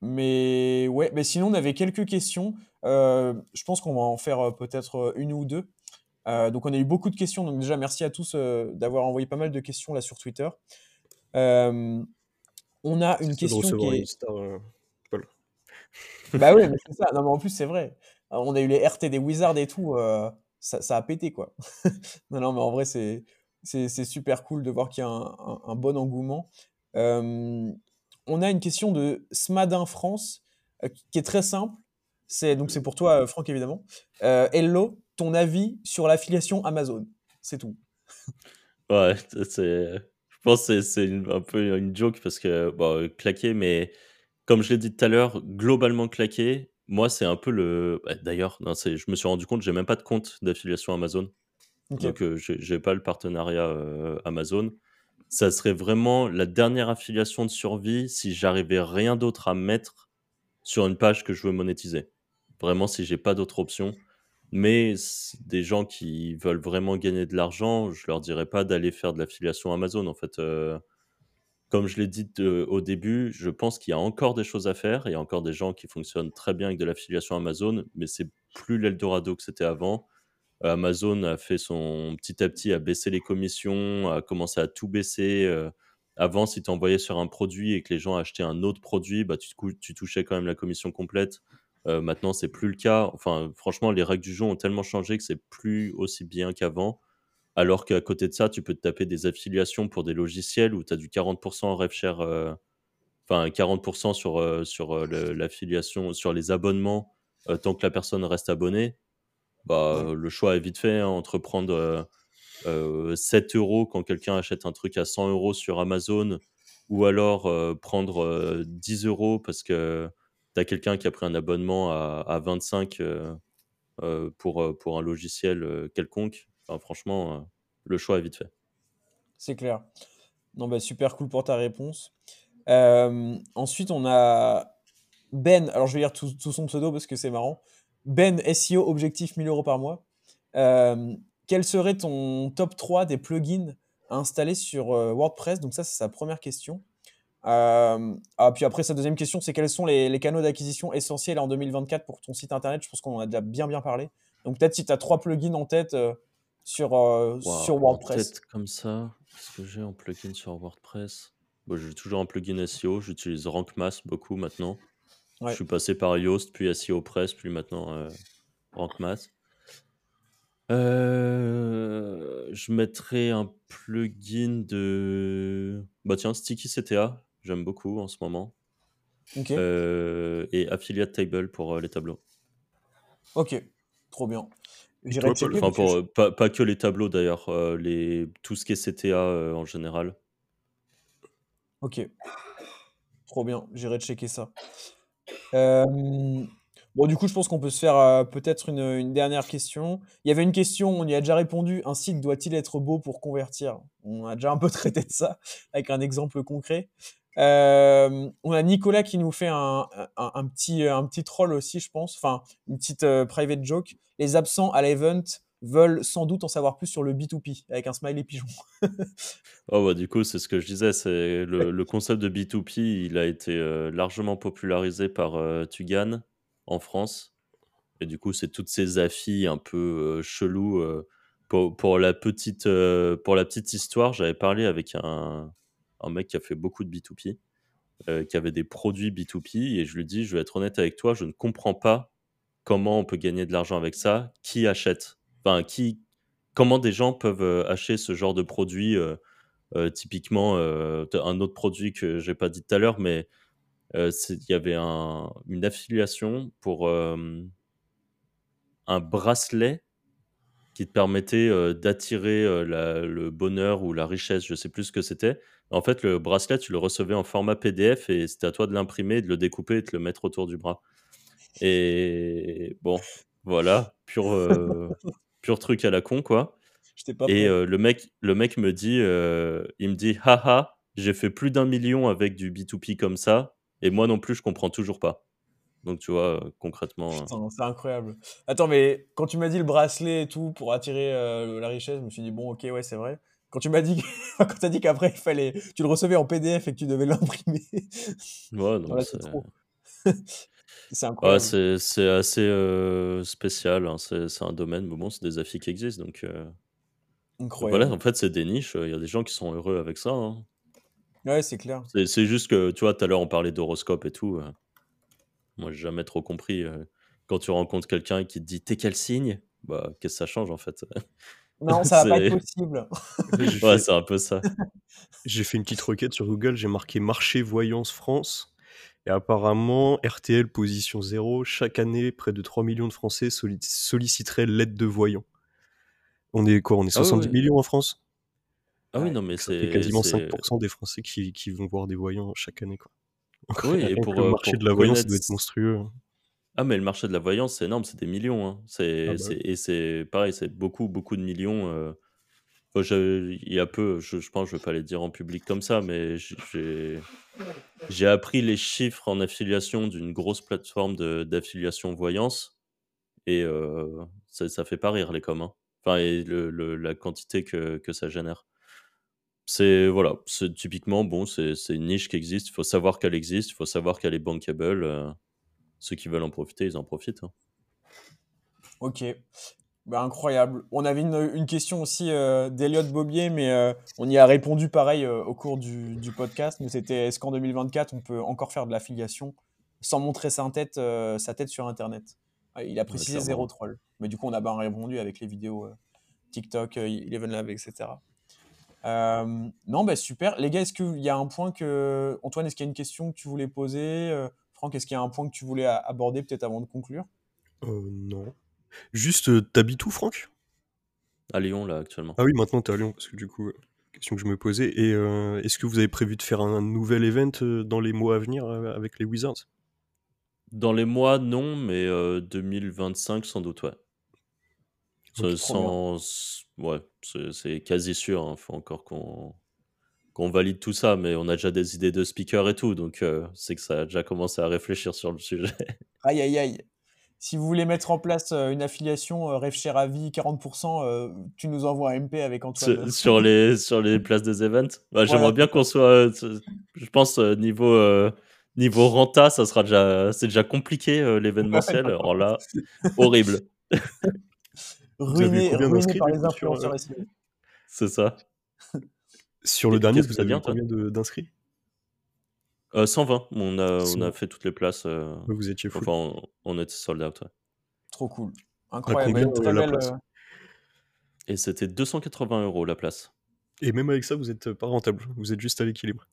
mais ouais, mais sinon, on avait quelques questions. je pense qu'on va en faire peut-être une ou deux. Euh, donc on a eu beaucoup de questions. Donc déjà merci à tous euh, d'avoir envoyé pas mal de questions là sur Twitter. Euh, on a une question qui est... Paul. (laughs) bah oui, mais c'est ça. Non mais en plus c'est vrai. On a eu les RT des Wizards et tout. Ça, a pété quoi. (laughs) non non mais en vrai c'est c'est super cool de voir qu'il y a un, bon engouement. on a une question de Smadin France qui est très simple. C'est donc c'est pour toi Franck évidemment. hello, ton avis sur l'affiliation Amazon. C'est tout. (laughs) Ouais, c'est. Je pense que c'est un peu une joke parce que, bon, claqué, mais comme je l'ai dit tout à l'heure, globalement claqué, moi, c'est un peu le. Bah, d'ailleurs, je me suis rendu compte, j'ai même pas de compte d'affiliation Amazon. Donc, euh, je j'ai pas le partenariat euh, Amazon. Ça serait vraiment la dernière affiliation de survie si j'arrivais rien d'autre à mettre sur une page que je veux monétiser. Vraiment, si j'ai pas d'autre option. Mais des gens qui veulent vraiment gagner de l'argent, je leur dirais pas d'aller faire de l'affiliation Amazon. En fait, euh, comme je l'ai dit au début, je pense qu'il y a encore des choses à faire. Il y a encore des gens qui fonctionnent très bien avec de l'affiliation Amazon, mais c'est plus l'Eldorado que c'était avant. Amazon a fait son petit à petit à baisser les commissions, a commencé à tout baisser. Euh, avant, si tu envoyais sur un produit et que les gens achetaient un autre produit, bah, tu, tu touchais quand même la commission complète. Euh, maintenant, c'est plus le cas. Enfin, franchement, les règles du jeu ont tellement changé que c'est plus aussi bien qu'avant. Alors qu'à côté de ça, tu peux te taper des affiliations pour des logiciels où tu as du 40% en rev share euh, enfin 40% sur, sur l'affiliation, sur les abonnements, tant que la personne reste abonnée, bah, le choix est vite fait hein, entre prendre 7 euros quand quelqu'un achète un truc à 100 euros sur Amazon ou alors prendre 10 euros parce que tu quelqu'un qui a pris un abonnement à, à 25 pour, pour un logiciel quelconque? franchement, le choix est vite fait. C'est clair. Non, bah, super cool pour ta réponse. Euh, ensuite, on a Ben. Alors, je vais lire tout, son pseudo parce que c'est marrant. Ben SEO objectif 1000 euros par mois. Euh, quel serait ton top 3 des plugins à installer sur euh, WordPress? Donc, ça, c'est sa première question. Ah, puis après, sa deuxième question, c'est quels sont les, canaux d'acquisition essentiels en 2024 pour ton site internet? Je pense qu'on en a déjà bien, bien parlé. Donc, peut-être si tu as trois plugins en tête sur, sur WordPress. Peut-être comme ça. Qu'est-ce que j'ai en plugin sur WordPress? J'ai toujours un plugin SEO, j'utilise RankMass beaucoup maintenant. Je suis passé par Yoast, puis SEO Press, puis maintenant euh, RankMass. Euh, je mettrai un plugin de. Bah tiens, Sticky CTA, j'aime beaucoup en ce moment. Euh, et Affiliate Table pour les tableaux. Ok, trop bien. enfin, pour, pas, pas, que les tableaux d'ailleurs, les... tout ce qui est CTA en général. Ok. Trop bien, j'irai checker ça. bon, du coup, je pense qu'on peut se faire peut-être une, dernière question. Il y avait une question, on y a déjà répondu. Un site doit-il être beau pour convertir? On a déjà un peu (laughs) traité de ça avec un exemple concret. On a Nicolas qui nous fait un, petit, un petit troll aussi, je pense. Enfin, une petite private joke. Les absents à l'event veulent sans doute en savoir plus sur le B2P avec un smiley pigeon. (laughs) oh bah, du coup, c'est ce que je disais, c'est le, concept de B2P, il a été euh, largement popularisé par euh, Tugan en France. Et du coup, c'est toutes ces affis un peu euh, chelous. Pour, pour, la petite, pour la petite histoire, j'avais parlé avec un, un, mec qui a fait beaucoup de B2P, qui avait des produits B2P, et je lui dis, je vais être honnête avec toi, je ne comprends pas comment on peut gagner de l'argent avec ça, qui achète? Qui, comment des gens peuvent euh, acheter ce genre de produit euh, euh, Typiquement, un autre produit que j'ai pas dit tout à l'heure, mais il y avait une affiliation pour un bracelet qui te permettait d'attirer le bonheur ou la richesse, je sais plus ce que c'était. En fait, le bracelet, tu le recevais en format PDF et c'était à toi de l'imprimer, de le découper et de le mettre autour du bras. Et bon, voilà, pure, (laughs) pur truc à la con, quoi. et euh, le, mec, le mec me dit, euh, il me dit, haha, j'ai fait plus d'un million avec du B2P comme ça, et moi non plus, je comprends toujours pas. Donc, tu vois, euh, concrètement. c'est incroyable. Attends, mais quand tu m'as dit le bracelet et tout pour attirer la richesse, je me suis dit, bon, ok, ouais, c'est vrai. Quand tu m'as dit, (laughs) quand as dit qu'après, il fallait, tu le recevais en PDF et que tu devais (laughs) l'imprimer. Ouais, non, c'est trop. (laughs) C'est incroyable. c'est assez spécial. Hein. C'est un domaine, mais bon, c'est des affiches qui existent. Donc, incroyable. voilà, en fait, c'est des niches. Il y a des gens qui sont heureux avec ça. Hein. Ouais, c'est clair. C'est juste que, tu vois, tout à l'heure, on parlait d'horoscope et tout. moi, j'ai jamais trop compris. quand tu rencontres quelqu'un qui te dit T'es quel signe? Bah, qu'est-ce que ça change en fait? Non, ça va pas être possible. ouais, c'est un peu ça. (laughs) J'ai fait une petite requête sur Google, j'ai marqué marché voyance France. Et apparemment, RTL position 0, chaque année, près de 3 millions de Français solliciteraient l'aide de voyants. On est quoi On est 70 ah millions en France? Ah oui, non, mais c'est. quasiment 5% des Français qui, qui, vont voir des voyants chaque année. Quoi. oui, et pour, le marché de la voyance doit être monstrueux. Ah, mais le marché de la voyance, c'est énorme, c'est des millions. Hein. C'est, ah bah Et c'est pareil, c'est beaucoup, beaucoup de millions. Euh, il y a peu, je, je pense, je vais pas les dire en public comme ça, mais j'ai j'ai appris les chiffres en affiliation d'une grosse plateforme d'affiliation voyance et euh, ça, ça fait pas rire les coms. Hein. Enfin, et le, la quantité que, que ça génère. C'est voilà, c'est typiquement bon, c'est une niche qui existe. Il faut savoir qu'elle existe, il faut savoir qu'elle est bankable. Euh, ceux qui veulent en profiter, ils en profitent. Hein. Ok. Bah, incroyable. On avait une, question aussi euh, d'Eliott Bobier, mais euh, on y a répondu pareil euh, au cours du, podcast. C'était est-ce qu'en 2024, on peut encore faire de l'affiliation sans montrer sa tête, sa tête sur Internet? Ah, Il a précisé zéro troll. Mais du coup, on a bien répondu avec les vidéos TikTok, Eleven Lab, etc. non, bah super. Les gars, est-ce qu'il y a un point que. Antoine, est-ce qu'il y a une question que tu voulais poser Franck, est-ce qu'il y a un point que tu voulais aborder peut-être avant de conclure? Non. Juste, t'habites où, Franck? À Lyon, là, actuellement. Ah oui, maintenant t'es à Lyon, parce que du coup, question que je me posais. Et est-ce que vous avez prévu de faire un nouvel event dans les mois à venir avec les Wizards? Dans les mois, non, mais 2025, sans doute, ouais. sans... Ouais, c'est quasi sûr. Il hein. faut encore qu'on qu'on valide tout ça, mais on a déjà des idées de speakers et tout, donc euh, c'est que ça a déjà commencé à réfléchir sur le sujet. (laughs) Aïe, aïe, aïe. Si vous voulez mettre en place euh, une affiliation euh, Cher à vie 40%, tu nous envoies un MP avec Antoine. Sur, les, sur les places des events? Bah, J'aimerais bien qu'on soit. je pense, niveau, niveau renta, ça sera déjà, c'est déjà compliqué l'événementiel. Alors là, horrible. (laughs) ruiné, ruiné par les influenceurs C'est ça. Sur le dernier, vous avez combien d'inscrits? 120. Euh, on a, on a fait toutes les places. Euh, vous étiez fou. Enfin, on, était sold out. Trop cool. Incroyable. Euh, Et c'était 280 euros la place. Et même avec ça, vous êtes pas rentable. Vous êtes juste à l'équilibre.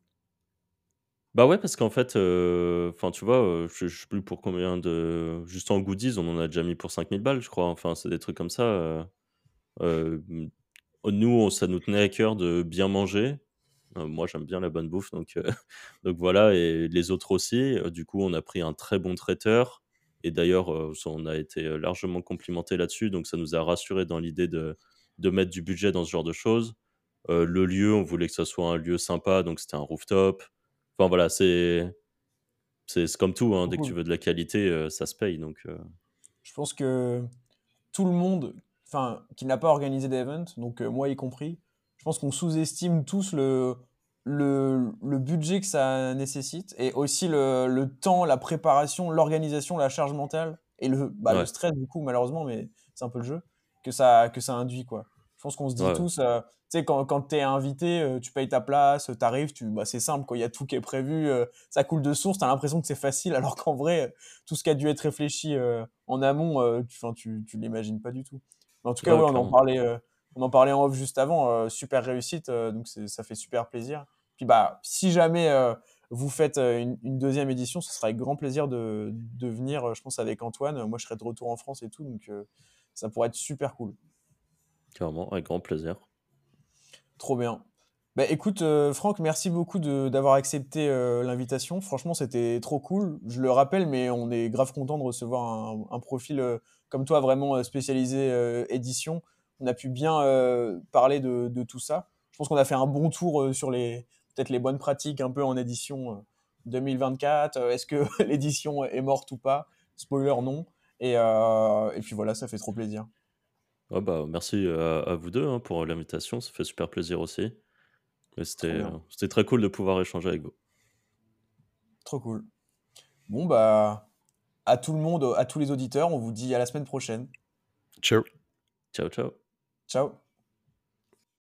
Bah ouais, parce qu'en fait, enfin, tu vois, je, je sais plus pour combien de. Juste en goodies, on en a déjà mis pour 5000 balles, je crois. Enfin, c'est des trucs comme ça. Nous, ça nous tenait à cœur de bien manger. Euh, moi, j'aime bien la bonne bouffe, donc, euh, (laughs) donc voilà, et les autres aussi. Euh, du coup, on a pris un très bon traiteur. Et d'ailleurs, on a été largement complimenté là-dessus, donc ça nous a rassuré dans l'idée de, de mettre du budget dans ce genre de choses. le lieu, on voulait que ça soit un lieu sympa, donc c'était un rooftop. Enfin voilà, c'est c'est comme tout, hein, dès que tu veux de la qualité, ça se paye. Donc, Je pense que tout le monde enfin, qui n'a pas organisé d'event, donc euh, moi y compris, je pense qu'on sous-estime tous le, le, le, budget que ça nécessite et aussi le, le temps, la préparation, l'organisation, la charge mentale et le, bah, le stress du coup malheureusement, mais c'est un peu le jeu, que ça, que ça induit quoi. Je pense qu'on se dit tous, euh, tu sais, quand, quand tu es invité, euh, tu payes ta place, tu arrives, tu, bah, c'est simple, il y a tout qui est prévu, ça coule de source, tu as l'impression que c'est facile, (laughs) alors qu'en vrai, tout ce qui a dû être réfléchi en amont, tu, tu, tu l'imagines pas du tout en tout cas, on, en parlait, euh, on en parlait en off juste avant. Euh, super réussite, euh, donc ça fait super plaisir. Puis bah, si jamais vous faites une, deuxième édition, ce sera avec grand plaisir de, de, venir, je pense, avec Antoine. Moi, je serai de retour en France et tout, donc ça pourrait être super cool. Carrément, avec grand plaisir. Trop bien. Bah, écoute, Franck, merci beaucoup d'avoir accepté l'invitation. Franchement, c'était trop cool. Je le rappelle, mais on est grave content de recevoir un, un profil comme toi, vraiment euh, spécialisé euh, édition. On a pu bien euh, parler de, tout ça. Je pense qu'on a fait un bon tour sur les peut-être les bonnes pratiques un peu en édition 2024. Est-ce que (laughs) l'édition est morte ou pas? Spoiler, non. Et, puis voilà, ça fait trop plaisir. bah, merci à, vous deux hein, pour l'invitation, ça fait super plaisir aussi. C'était très cool de pouvoir échanger avec vous. Trop cool. Bon, bah, à tout le monde, à tous les auditeurs. On vous dit à la semaine prochaine. Ciao. Ciao, ciao. Ciao.